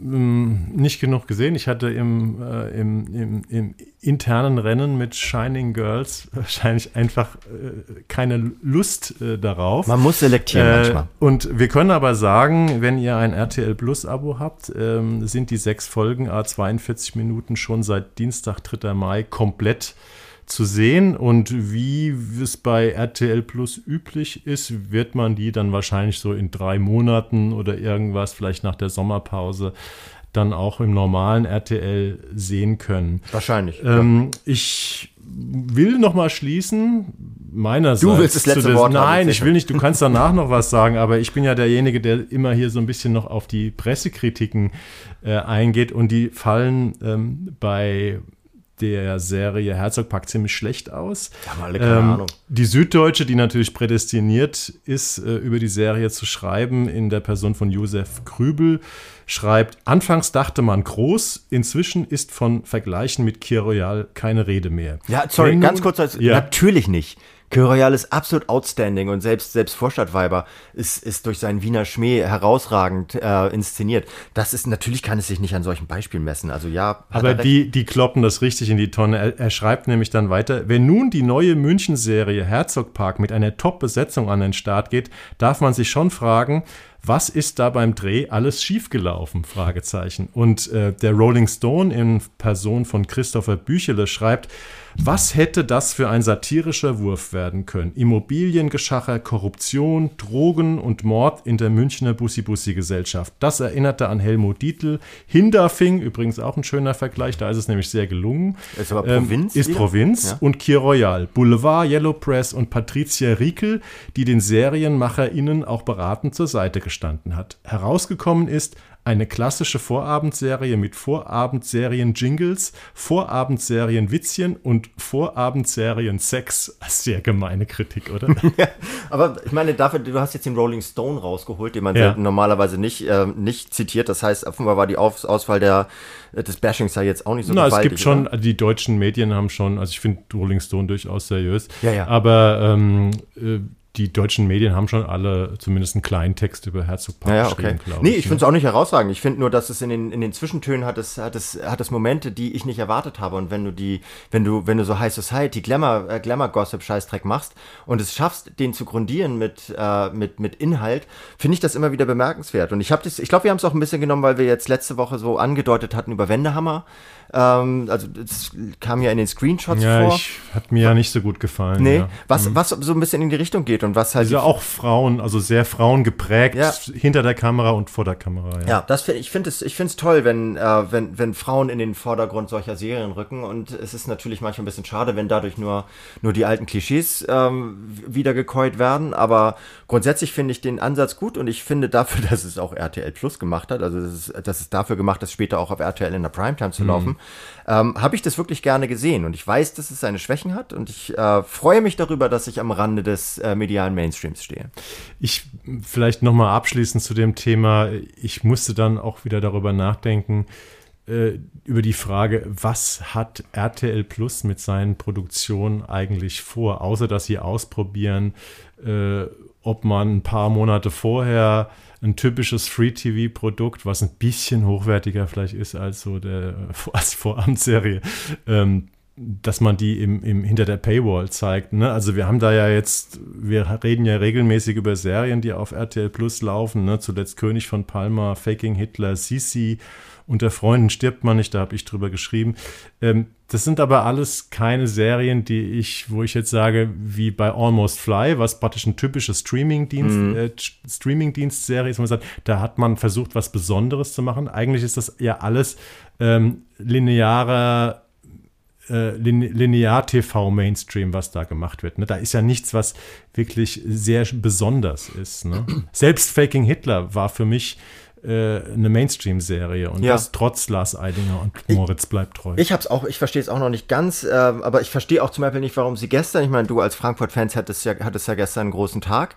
nicht genug gesehen. Ich hatte im, äh, im, im, im, internen Rennen mit Shining Girls wahrscheinlich einfach äh, keine Lust äh, darauf. Man muss selektieren Äh, manchmal. Und wir können aber sagen, wenn ihr ein RTL Plus Abo habt, ähm, sind die sechs Folgen a 42 Minuten schon seit Dienstag, 3. Mai komplett zu sehen. Und wie es bei RTL Plus üblich ist, wird man die dann wahrscheinlich so in drei Monaten oder irgendwas, vielleicht nach der Sommerpause, dann auch im normalen RTL sehen können. Wahrscheinlich. Ähm, ich will noch mal schließen. Meinerseits. Du willst das letzte des- Wort haben, Nein, jetzt ich will nicht. Du kannst danach noch was sagen, aber ich bin ja derjenige, der immer hier so ein bisschen noch auf die Pressekritiken äh, eingeht und die fallen ähm, bei der Serie Herzogpark ziemlich schlecht aus. haben alle keine Ähm, Ahnung. Die Süddeutsche, die natürlich prädestiniert ist, äh, über die Serie zu schreiben, in der Person von Josef Krübel, schreibt, anfangs dachte man groß, inzwischen ist von Vergleichen mit Kir Royal keine Rede mehr. Ja, sorry, Wenn ganz kurz, als, ja. natürlich nicht. Kö Royal ist absolut outstanding und selbst, selbst Vorstadtweiber ist, ist durch seinen Wiener Schmäh herausragend äh, inszeniert. Das ist, natürlich kann es sich nicht an solchen Beispielen messen. Also ja, Aber er die, die kloppen das richtig in die Tonne. Er, er schreibt nämlich dann weiter, wenn nun die neue München-Serie Herzogpark mit einer Top-Besetzung an den Start geht, darf man sich schon fragen, was ist da beim Dreh alles schiefgelaufen? Fragezeichen. Und äh, der Rolling Stone in Person von Christopher Büchele schreibt, was hätte das für ein satirischer Wurf werden können? Immobiliengeschacher, Korruption, Drogen und Mord in der Münchner Bussi-Bussi-Gesellschaft. Das erinnerte an Helmut Dietl. Hindafing, übrigens auch ein schöner Vergleich, da ist es nämlich sehr gelungen. Ist aber Provinz ist wieder? Provinz. Ja. Und Kir Royal, Boulevard, Yellow Press und Patricia Riekel, die den SerienmacherInnen auch beratend zur Seite gestanden hat. Herausgekommen ist eine klassische Vorabendserie mit Vorabendserien-Jingles, Vorabendserien-Witzchen und Vorabendserien-Sex. Sehr gemeine Kritik, oder? Aber ich meine, dafür, du hast jetzt den Rolling Stone rausgeholt, den man Ja. normalerweise nicht, äh, nicht zitiert. Das heißt, offenbar war die Aus Auswahl der, äh, des Bashings ja jetzt auch nicht so Na, es gewaltig, gibt schon, oder? die deutschen Medien haben schon, also ich finde Rolling Stone durchaus seriös. Ja, ja. Aber ähm, äh, die deutschen Medien haben schon alle zumindest einen kleinen Text über Herzog Park Ja, ja, okay. geschrieben, glaube Nee, ich. ich finde es auch nicht herausragend. Ich finde nur, dass es in den, in den Zwischentönen hat es, hat es, hat es Momente, die ich nicht erwartet habe. Und wenn du die, wenn du, wenn du so High Society, Glamour, äh, Glamour Gossip Scheißdreck machst und es schaffst, den zu grundieren mit, äh, mit, mit Inhalt, finde ich das immer wieder bemerkenswert. Und ich habe das, ich glaube, wir haben es auch ein bisschen genommen, weil wir jetzt letzte Woche so angedeutet hatten über Wendehammer. Ähm, also, das kam ja in den Screenshots Ja, vor. ich, hat mir ja nicht so gut gefallen. nee, ja. was, was so ein bisschen in die Richtung geht und was halt. Also auch Frauen, also sehr Frauen geprägt, Ja. hinter der Kamera und vor der Kamera. Ja. Ja, das find, ich finde es ich finde es toll, wenn, äh, wenn, wenn Frauen in den Vordergrund solcher Serien rücken und es ist natürlich manchmal ein bisschen schade, wenn dadurch nur, nur die alten Klischees ähm, wieder gekäut werden, aber grundsätzlich finde ich den Ansatz gut und ich finde dafür, dass es auch RTL Plus gemacht hat, also dass es, dass es dafür gemacht ist, später auch auf RTL in der Primetime zu laufen, ähm, habe ich das wirklich gerne gesehen und ich weiß, dass es seine Schwächen hat und ich äh, freue mich darüber, dass ich am Rande des äh, medialen Mainstreams stehe. Ich vielleicht nochmal abschließend zu dem Thema. Ich musste dann auch wieder darüber nachdenken, äh, über die Frage, was hat RTL Plus mit seinen Produktionen eigentlich vor, außer dass sie ausprobieren, äh, ob man ein paar Monate vorher ein typisches Free-TV-Produkt, was ein bisschen hochwertiger vielleicht ist als so der als Vorabendserie, ähm, dass man die im, im, hinter der Paywall zeigt. Ne? Also wir haben da ja jetzt, wir reden ja regelmäßig über Serien, die auf RTL Plus laufen. Ne? Zuletzt König von Palma, Faking Hitler, Sisi, unter Freunden stirbt man nicht, da habe ich drüber geschrieben. Ähm, das sind aber alles keine Serien, die ich, wo ich jetzt sage, wie bei Almost Fly, was praktisch ein typisches Streaming-Dienst, äh, Streaming-Dienst-Serie ist, wo man sagt, da hat man versucht, was Besonderes zu machen. Eigentlich ist das ja alles ähm, linearer äh, Lin- Linear-TV-Mainstream, was da gemacht wird. Ne? Da ist ja nichts, was wirklich sehr besonders ist. Ne? Selbst Faking Hitler war für mich eine Mainstream-Serie und Ja. das trotz Lars Eidinger und Moritz bleibt treu. Ich hab's auch, ich verstehe es auch noch nicht ganz, ähm, aber ich verstehe auch zum Beispiel nicht, warum sie gestern, ich meine, du als Frankfurt-Fans hattest ja, hattest ja gestern einen großen Tag.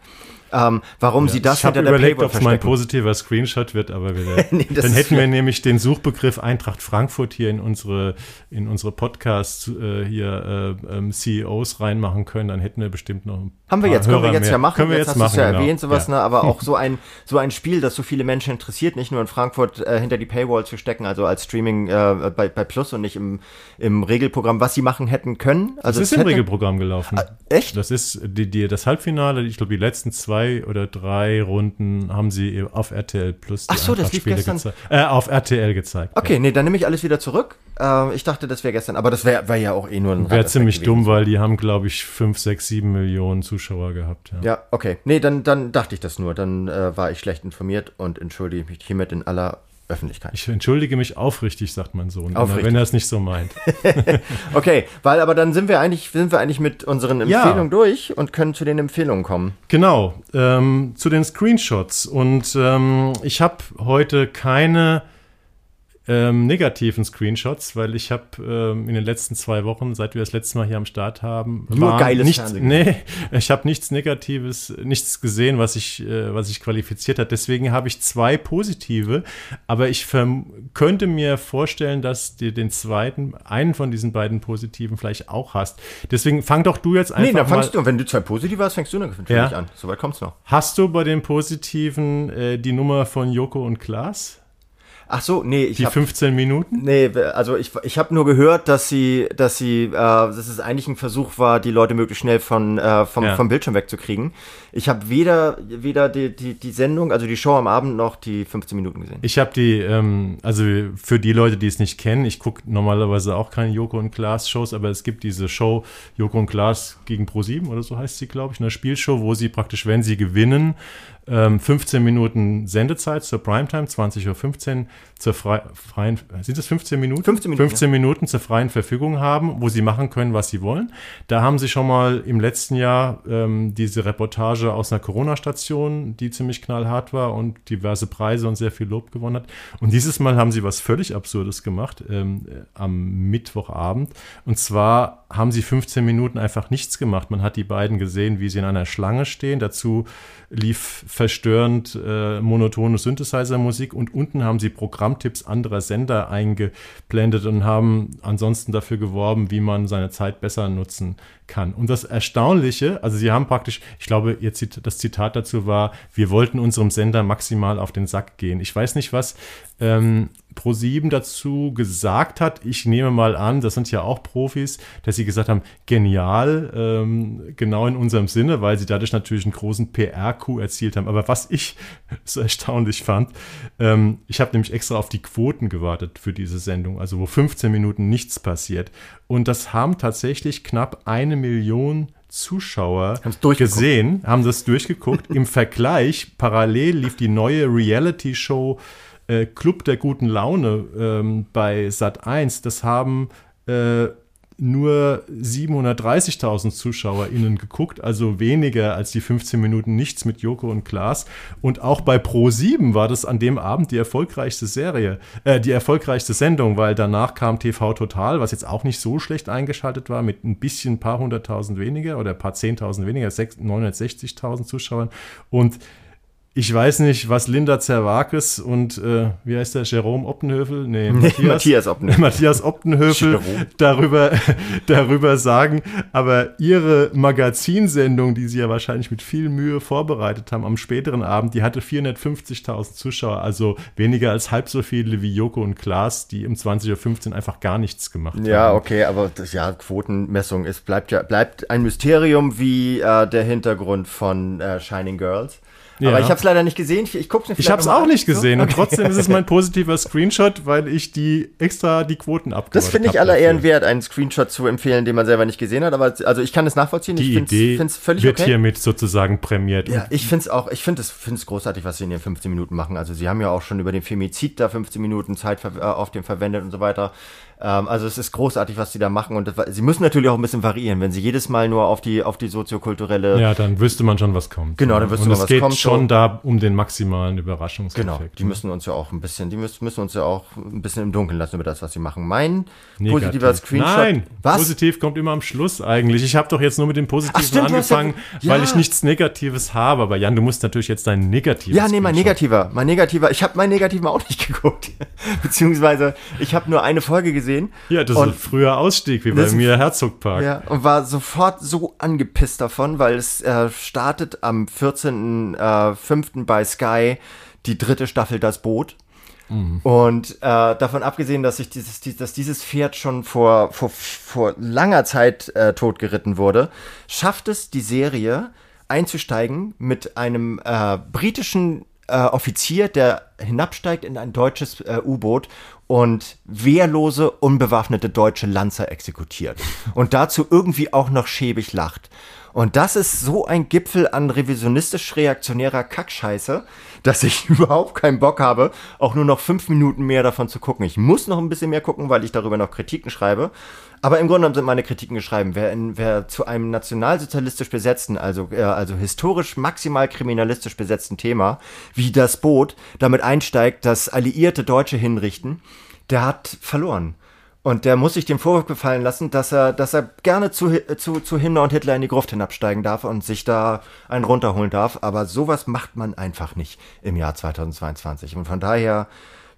ähm, warum sie das ich habe hinter der überlegt, Paywall ob es mein positiver Screenshot wird, aber wir, Nee, dann hätten wir nämlich den Suchbegriff Eintracht Frankfurt hier in unsere in unsere Podcasts äh, hier äh, ähm, CEOs reinmachen können, dann hätten wir bestimmt noch ein Haben wir paar jetzt, können wir jetzt mehr. ja machen. Können wir jetzt, hast du's machen, ja genau. erwähnt, sowas, Ja. ne? aber auch so ein, so ein Spiel, das so viele Menschen interessiert, nicht nur in Frankfurt äh, hinter die Paywall zu stecken, also als Streaming äh, bei, bei Plus und nicht im, im Regelprogramm, was sie machen hätten können. Das Also ist es im hätte- Regelprogramm gelaufen. Echt? Das ist die, die, das Halbfinale, ich glaube, die letzten zwei oder drei Runden haben sie auf RTL Plus die Ach so, das lief Eintracht-Spiele gestern. Äh, auf RTL gezeigt. Okay, nee, dann nehme ich alles wieder zurück. Äh, ich dachte, das wäre gestern, aber das wäre wär ja auch eh nur ein Wäre ziemlich gewesen. dumm, weil die haben, glaube ich, fünf, sechs, sieben Millionen Zuschauer gehabt. Ja. Ja, okay. Nee, dann, dann dachte ich das nur. Dann äh, war ich schlecht informiert und entschuldige mich hiermit in aller Öffentlichkeit. Ich entschuldige mich aufrichtig, sagt mein Sohn, Aufrichtig. wenn er es nicht so meint. Okay, weil aber dann sind wir eigentlich, sind wir eigentlich mit unseren Ja. Empfehlungen durch und können zu den Empfehlungen kommen. Genau, ähm, zu den Screenshots. Und ähm, ich habe heute keine ähm, negativen Screenshots, weil ich habe ähm, in den letzten zwei Wochen, seit wir das letzte Mal hier am Start haben, Nur geiles nichts, Fernsehen. nee, ich habe nichts Negatives, nichts gesehen, was ich, äh, was ich qualifiziert hat. Deswegen habe ich zwei positive, aber ich könnte mir vorstellen, dass du den zweiten, einen von diesen beiden positiven vielleicht auch hast. Deswegen fang doch du jetzt einfach Nee, dann mal. fangst du, wenn du zwei positive hast, fängst du natürlich Ja. an. Soweit kommt's noch. Hast du bei den Positiven äh, die Nummer von Joko und Klaas? Ach so, nee, ich Die hab, 15 Minuten? nee, also ich, ich habe nur gehört, dass sie, dass sie, äh, dass es eigentlich ein Versuch war, die Leute möglichst schnell von, äh, vom, Ja. vom Bildschirm wegzukriegen. Ich habe weder, weder die, die, die Sendung, also die Show am Abend, noch die 15 Minuten gesehen. Ich habe die, ähm, also für die Leute, die es nicht kennen, ich gucke normalerweise auch keine Joko und Klaas Shows, aber es gibt diese Show Joko und Klaas gegen Pro7 oder so heißt sie, glaube ich, eine Spielshow, wo sie praktisch, wenn sie gewinnen, ähm, 15 Minuten Sendezeit zur Primetime, 20.15 Uhr zur frei, freien, sind das 15 Minuten? 15 Minuten, 15 Minuten zur freien Verfügung haben, wo sie machen können, was sie wollen. Da haben sie schon mal im letzten Jahr ähm, diese Reportage aus einer Corona-Station, die ziemlich knallhart war und diverse Preise und sehr viel Lob gewonnen hat. Und dieses Mal haben sie was völlig Absurdes gemacht ähm, äh, am Mittwochabend. Und zwar haben sie 15 Minuten einfach nichts gemacht. Man hat die beiden gesehen, wie sie in einer Schlange stehen. Dazu lief verstörend äh, monotone Synthesizer-Musik und unten haben sie Programmtipps anderer Sender eingeblendet und haben ansonsten dafür geworben, wie man seine Zeit besser nutzen kann. Und das Erstaunliche, also sie haben praktisch, ich glaube, ihr Zit das Zitat dazu war, wir wollten unserem Sender maximal auf den Sack gehen. Ich weiß nicht, was ähm, Pro7 dazu gesagt hat. Ich nehme mal an, das sind ja auch Profis, dass sie gesagt haben, genial, ähm, genau in unserem Sinne, weil sie dadurch natürlich einen großen PR-Coup erzielt haben. Aber was ich so erstaunlich fand, ähm, ich habe nämlich extra auf die Quoten gewartet für diese Sendung, also wo 15 Minuten nichts passiert. Und das haben tatsächlich knapp eine Million Zuschauer gesehen, haben das durchgeguckt. Im Vergleich, parallel lief die neue Reality-Show äh, Club der guten Laune ähm, bei Sat 1. Das haben äh, nur 730.000 ZuschauerInnen geguckt, also weniger als die 15 Minuten nichts mit Joko und Klaas. Und auch bei Pro7 war das an dem Abend die erfolgreichste Serie, äh, die erfolgreichste Sendung, weil danach kam TV Total, was jetzt auch nicht so schlecht eingeschaltet war, mit ein bisschen ein paar hunderttausend weniger oder ein paar zehntausend weniger, sechs- 960.000 Zuschauern. Und ich weiß nicht, was Linda Zerwakis und äh, wie heißt der, Jerome Optenhöfel? Nee, Matthias, Matthias Optenhöfel. Matthias Optenhöfel darüber, darüber sagen. Aber ihre Magazinsendung, die sie ja wahrscheinlich mit viel Mühe vorbereitet haben am späteren Abend, die hatte 450.000 Zuschauer, also weniger als halb so viele wie Joko und Klaas, die um 20.15 Uhr einfach gar nichts gemacht Ja, haben. okay, aber das, ja, Quotenmessung ist, bleibt ja, bleibt ein Mysterium wie äh, der Hintergrund von äh, Shining Girls. Ja. Aber ich habe es leider nicht gesehen. Ich, guck's mir Ich habe es auch an. nicht gesehen So? und trotzdem ist es mein positiver Screenshot, weil ich die extra die Quoten abgewartet Das finde ich aller. Ehren wert, einen Screenshot zu empfehlen, den man selber nicht gesehen hat. Aber also ich kann es nachvollziehen. Die ich find's, Idee find's völlig wird okay. hiermit sozusagen prämiert. Ja, ich finde es auch, ich finde es find's großartig, was sie in den 15 Minuten machen. Also sie haben ja auch schon über den Femizid da 15 Minuten Zeit äh, auf dem verwendet und so weiter. Ähm, also es ist großartig, was sie da machen und das, sie müssen natürlich auch ein bisschen variieren. Wenn sie jedes Mal nur auf die, auf die soziokulturelle... Ja, dann wüsste man schon, was kommt. Genau, dann wüsste man, es was geht kommt. schon so. da um den maximalen Überraschungseffekt. Genau, die müssen uns ja auch ein bisschen, die müssen, müssen uns ja auch ein bisschen im Dunkeln lassen über das, was sie machen. Mein positiver Negativ. Screenshot... Nein, was? positiv kommt immer am Schluss eigentlich. Ich habe doch jetzt nur mit dem Positiven Ach, stimmt, angefangen, ja. weil ich nichts Negatives habe. Aber Jan, du musst natürlich jetzt deinen Negatives Ja, nee, mein Screenshot- negativer, mein negativer, ich habe mein negativer auch nicht geguckt. Beziehungsweise, ich habe nur eine Folge gesehen. Ja, das und, ist ein früher Ausstieg, wie bei mir Herzogpark. ja, und war sofort so angepisst davon, weil es äh, startet am 14.05. bei Sky die dritte Staffel Das Boot. Und äh, davon abgesehen, dass ich dieses, die, dass dieses Pferd schon vor, vor, vor langer Zeit äh, totgeritten wurde, schafft es die Serie einzusteigen mit einem äh, britischen äh, Offizier, der hinabsteigt in ein deutsches äh, U-Boot und wehrlose, unbewaffnete deutsche Lanzer exekutiert. Und dazu irgendwie auch noch schäbig lacht. Und das ist so ein Gipfel an revisionistisch-reaktionärer Kackscheiße, dass ich überhaupt keinen Bock habe, auch nur noch fünf Minuten mehr davon zu gucken. Ich muss noch ein bisschen mehr gucken, weil ich darüber noch Kritiken schreibe. Aber im Grunde genommen sind meine Kritiken geschrieben. Wer, in, wer zu einem nationalsozialistisch besetzten, also, äh, also historisch maximal kriminalistisch besetzten Thema, wie das Boot, damit einsteigt, dass alliierte Deutsche hinrichten, der hat verloren. Und der muss sich den Vorwurf gefallen lassen, dass er, dass er gerne zu, zu, zu Himmler und Hitler in die Gruft hinabsteigen darf und sich da einen runterholen darf. Aber sowas macht man einfach nicht im Jahr 2022. Und von daher,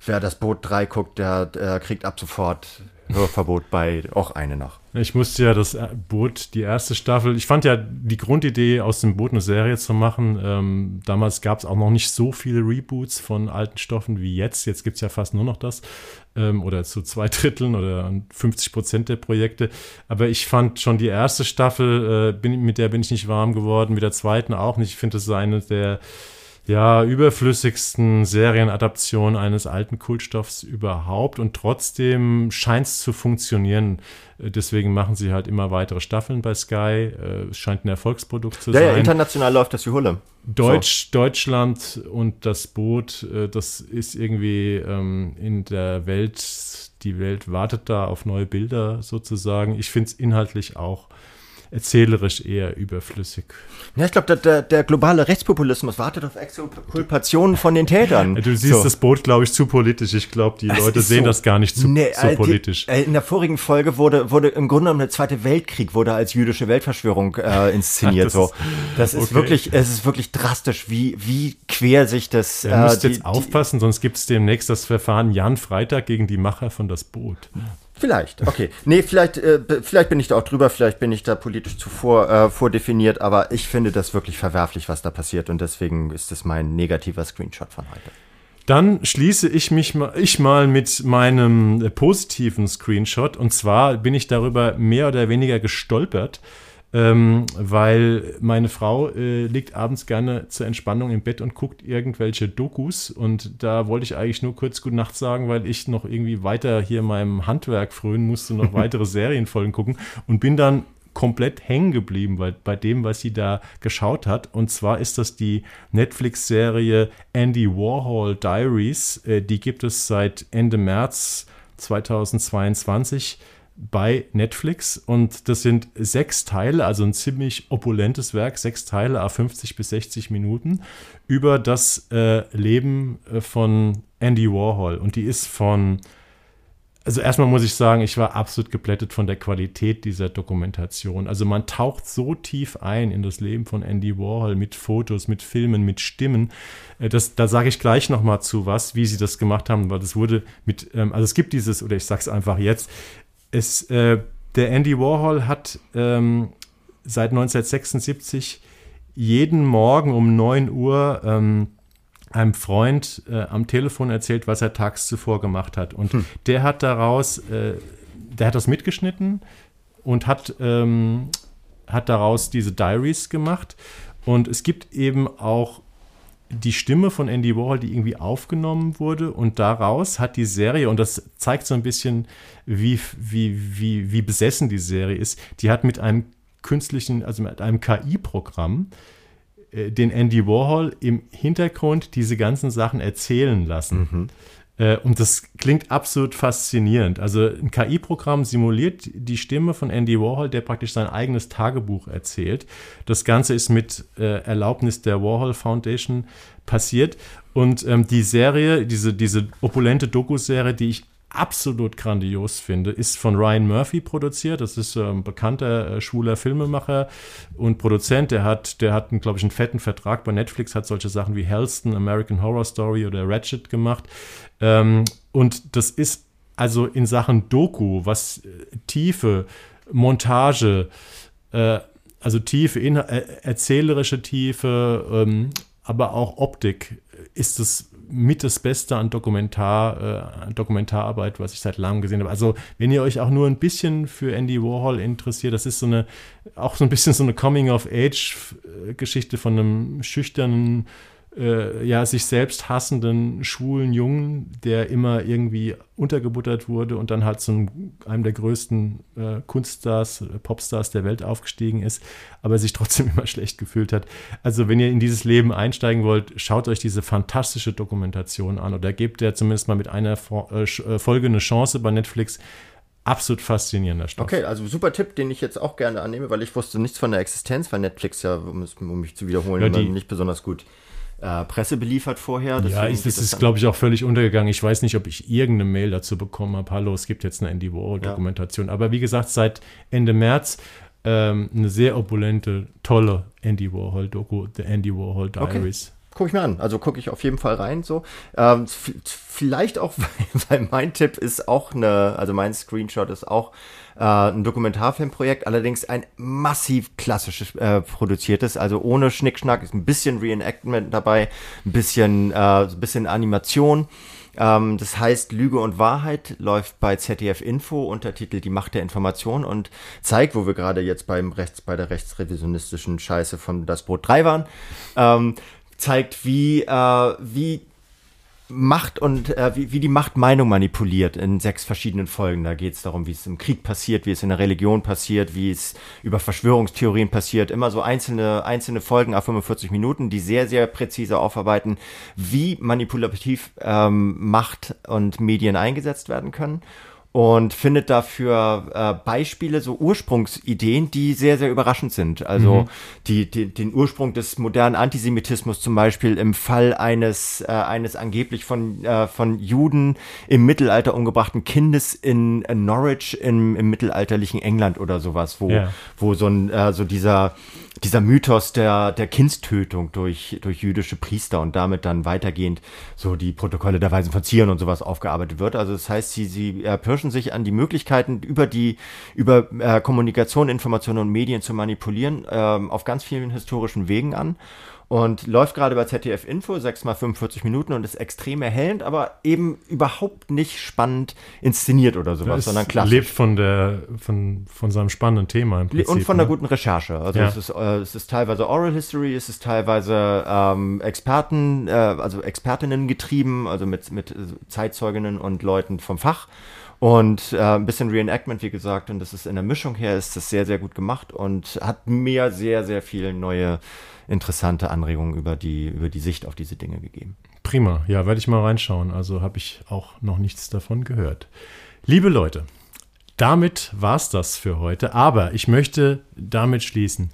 wer das Boot 3 guckt, der, der kriegt ab sofort Hörverbot bei auch eine noch. Ich musste ja das Boot, die erste Staffel, ich fand ja die Grundidee, aus dem Boot eine Serie zu machen. Ähm, damals gab es auch noch nicht so viele Reboots von alten Stoffen wie jetzt. Jetzt gibt es ja fast nur noch das. Ähm, oder zu zwei Dritteln oder 50 Prozent der Projekte. Aber ich fand schon die erste Staffel, äh, bin, mit der bin ich nicht warm geworden, mit der zweiten auch nicht. Ich finde, das ist eine der ja, überflüssigsten Serienadaptionen eines alten Kultstoffs überhaupt und trotzdem scheint es zu funktionieren. Äh, Deswegen machen sie halt immer weitere Staffeln bei Sky. Äh, Es scheint ein Erfolgsprodukt zu Ja, ja, sein. international läuft das wie Hulle. Deutsch, Deutschland und das Boot, äh, das ist irgendwie ähm, in der Welt, die Welt wartet da auf neue Bilder sozusagen. Ich finde es inhaltlich auch erzählerisch eher überflüssig. Ja, ich glaube, der, der, globale Rechtspopulismus wartet auf Exkulpationen von den Tätern. Du siehst So. das Boot, glaube ich, zu politisch. Ich glaube, die Es Leute sehen so- das gar nicht zu, Nee, so äh, die- politisch. äh, in der vorigen Folge wurde, wurde im Grunde genommen der Zweite Weltkrieg wurde als jüdische Weltverschwörung äh, inszeniert. Das so. ist- Das ist okay. wirklich, es ist wirklich drastisch, wie, wie quer sich das. Ihr müsst die- jetzt aufpassen, sonst gibt es demnächst das Verfahren Jan Freitag gegen die Macher von das Boot. Vielleicht, okay. Nee, vielleicht, äh, vielleicht bin ich da auch drüber, vielleicht bin ich da politisch zuvor äh, vordefiniert, aber ich finde das wirklich verwerflich, was da passiert und deswegen ist es mein negativer Screenshot von heute. Dann schließe ich mich mal, ich mal mit meinem äh, positiven Screenshot. Und zwar bin ich darüber mehr oder weniger gestolpert, ähm, weil meine Frau äh, liegt abends gerne zur Entspannung im Bett und guckt irgendwelche Dokus. Und da wollte ich eigentlich nur kurz Gute Nacht sagen, weil ich noch irgendwie weiter hier meinem Handwerk frönen musste, noch weitere Serienfolgen gucken und bin dann komplett hängen geblieben bei, bei dem, was sie da geschaut hat. Und zwar ist das die Netflix-Serie Andy Warhol Diaries. Äh, die gibt es seit Ende März 2022 bei Netflix und das sind sechs Teile, also ein ziemlich opulentes Werk, sechs Teile, a 50 bis 60 Minuten über das äh, Leben äh, von Andy Warhol und die ist von also erstmal muss ich sagen, ich war absolut geplättet von der Qualität dieser Dokumentation. Also man taucht so tief ein in das Leben von Andy Warhol mit Fotos, mit Filmen, mit Stimmen. Äh, Das, da sage ich gleich noch mal zu was, wie sie das gemacht haben, weil das wurde mit, ähm, also es gibt dieses, oder ich sage es einfach jetzt, es, äh, der Andy Warhol hat ähm, seit 1976 jeden Morgen um 9 Uhr ähm, einem Freund äh, am Telefon erzählt, was er tags zuvor gemacht hat. Und der hat daraus, äh, der hat das mitgeschnitten und hat, ähm, hat daraus diese Diaries gemacht. Und es gibt eben auch die Stimme von Andy Warhol, die irgendwie aufgenommen wurde und daraus hat die Serie, und das zeigt so ein bisschen, wie, wie, wie, wie besessen die Serie ist, die hat mit einem künstlichen, also mit einem KI-Programm äh, den Andy Warhol im Hintergrund diese ganzen Sachen erzählen lassen. Äh, und das klingt absolut faszinierend. Also ein KI-Programm simuliert die Stimme von Andy Warhol, der praktisch sein eigenes Tagebuch erzählt. Das Ganze ist mit äh, Erlaubnis der Warhol Foundation passiert. Und ähm, die Serie, diese, diese opulente Doku-Serie, die ich absolut grandios finde, ist von Ryan Murphy produziert. Das ist ein bekannter äh, schwuler Filmemacher und Produzent. Der hat, der hat, glaube ich, einen fetten Vertrag bei Netflix, hat solche Sachen wie Helston, American Horror Story oder Ratchet gemacht. Ähm, und das ist also in Sachen Doku, was äh, Tiefe, Montage, äh, also Tiefe, äh, erzählerische Tiefe, ähm, aber auch Optik, ist es mit das Beste an Dokumentar, äh, Dokumentararbeit, was ich seit langem gesehen habe. Also, wenn ihr euch auch nur ein bisschen für Andy Warhol interessiert, das ist so eine, auch so ein bisschen so eine Coming-of-Age-Geschichte von einem schüchternen äh, ja, sich selbst hassenden schwulen Jungen, der immer irgendwie untergebuttert wurde und dann halt zu einem der größten äh, Kunststars, Popstars der Welt aufgestiegen ist, aber sich trotzdem immer schlecht gefühlt hat. Also wenn ihr in dieses Leben einsteigen wollt, schaut euch diese fantastische Dokumentation an oder gebt der zumindest mal mit einer äh, äh, Folge eine Chance bei Netflix absolut faszinierender Stoff. Okay, also super Tipp, den ich jetzt auch gerne annehme, weil ich wusste nichts von der Existenz, weil Netflix ja, um, um mich zu wiederholen, ja, die, nicht besonders gut äh, Presse beliefert vorher. ja, ist, das ist, glaube ich, auch völlig untergegangen. Ich weiß nicht, ob ich irgendeine Mail dazu bekommen habe. Hallo, es gibt jetzt eine Andy Warhol-Dokumentation. Ja. Aber wie gesagt, seit Ende März ähm, eine sehr opulente, tolle Andy Warhol-Doku, The Andy Warhol Diaries. Okay gucke ich mir an. Also gucke ich auf jeden Fall rein. So ähm, vielleicht auch, weil mein Tipp ist auch eine, also mein Screenshot ist auch äh, ein Dokumentarfilmprojekt, allerdings ein massiv klassisches äh, produziertes, also ohne Schnickschnack, ist ein bisschen Reenactment dabei, ein bisschen, äh, ein bisschen Animation. Ähm, das heißt, Lüge und Wahrheit läuft bei ZDF Info unter Titel Die Macht der Information und zeigt, wo wir gerade jetzt beim Rechts, bei der rechtsrevisionistischen Scheiße von Das Brot 3 waren, ähm, zeigt, wie, äh, wie Macht und äh, wie, wie die Macht Meinung manipuliert in sechs verschiedenen Folgen. Da geht es darum, wie es im Krieg passiert, wie es in der Religion passiert, wie es über Verschwörungstheorien passiert. Immer so einzelne, einzelne Folgen auf 45 Minuten, die sehr, sehr präzise aufarbeiten, wie manipulativ ähm, Macht und Medien eingesetzt werden können und findet dafür äh, Beispiele, so Ursprungsideen, die sehr, sehr überraschend sind. Also mhm. die, die, den Ursprung des modernen Antisemitismus zum Beispiel im Fall eines, äh, eines angeblich von, äh, von Juden im Mittelalter umgebrachten Kindes in, in Norwich im, im mittelalterlichen England oder sowas, wo, ja. wo so ein, äh, so dieser dieser Mythos der, der Kindstötung durch, durch jüdische Priester und damit dann weitergehend so die Protokolle der Weisen von Zion und sowas aufgearbeitet wird. Also das heißt, sie, sie pirschen sich an die Möglichkeiten, über die, über äh, Kommunikation, Informationen und Medien zu manipulieren, äh, auf ganz vielen historischen Wegen an und läuft gerade bei ZDF Info, 6 mal 45 Minuten und ist extrem erhellend, aber eben überhaupt nicht spannend inszeniert oder sowas, sondern klassisch. Lebt von der, von, von seinem spannenden Thema im Prinzip. Und von ne? der guten Recherche. Also ja. es, ist, äh, es ist teilweise Oral History, es ist teilweise ähm, Experten, äh, also Expertinnen getrieben, also mit, mit Zeitzeuginnen und Leuten vom Fach. Und äh, ein bisschen Reenactment, wie gesagt, und das ist in der Mischung her, ist das sehr, sehr gut gemacht und hat mir sehr, sehr viel neue interessante Anregungen über die, über die Sicht auf diese Dinge gegeben. Prima, ja, werde ich mal reinschauen. Also habe ich auch noch nichts davon gehört. Liebe Leute, damit war es das für heute, aber ich möchte damit schließen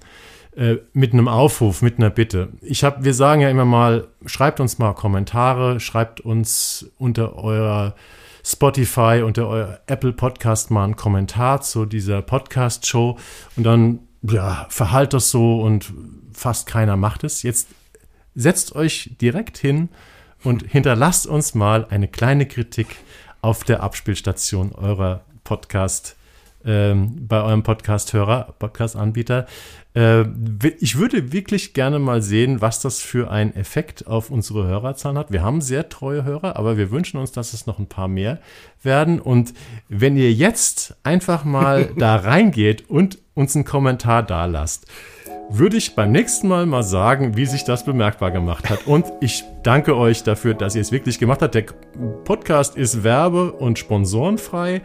äh, mit einem Aufruf, mit einer Bitte. Ich habe, wir sagen ja immer mal, schreibt uns mal Kommentare, schreibt uns unter eurer Spotify, unter euer Apple Podcast mal einen Kommentar zu dieser Podcast-Show und dann ja, verhalt das so und fast keiner macht es. Jetzt setzt euch direkt hin und hinterlasst uns mal eine kleine Kritik auf der Abspielstation eurer Podcast, ähm, bei eurem Podcast-Hörer, Podcast-Anbieter. Äh, ich würde wirklich gerne mal sehen, was das für einen Effekt auf unsere Hörerzahlen hat. Wir haben sehr treue Hörer, aber wir wünschen uns, dass es noch ein paar mehr werden. Und wenn ihr jetzt einfach mal da reingeht und uns einen Kommentar da lasst, würde ich beim nächsten Mal mal sagen, wie sich das bemerkbar gemacht hat. Und ich danke euch dafür, dass ihr es wirklich gemacht habt. Der Podcast ist werbe- und sponsorenfrei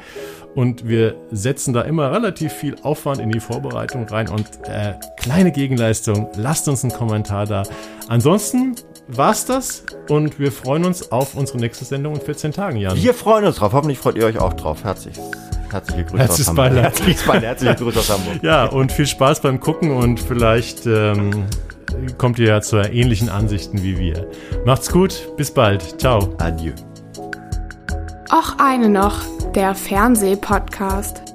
und wir setzen da immer relativ viel Aufwand in die Vorbereitung rein und äh, kleine Gegenleistung. Lasst uns einen Kommentar da. Ansonsten war's das und wir freuen uns auf unsere nächste Sendung in 14 Tagen, Jan. Wir freuen uns drauf. Hoffentlich freut ihr euch auch drauf. Herzlich. Herzliche Grüße Herzliches aus Hamburg. Herzliches Beileid. Herzliche Grüße aus Hamburg. Ja, und viel Spaß beim Gucken und vielleicht ähm, kommt ihr ja zu ähnlichen Ansichten wie wir. Macht's gut, bis bald. Ciao. Adieu. Och eine noch, der Fernsehpodcast.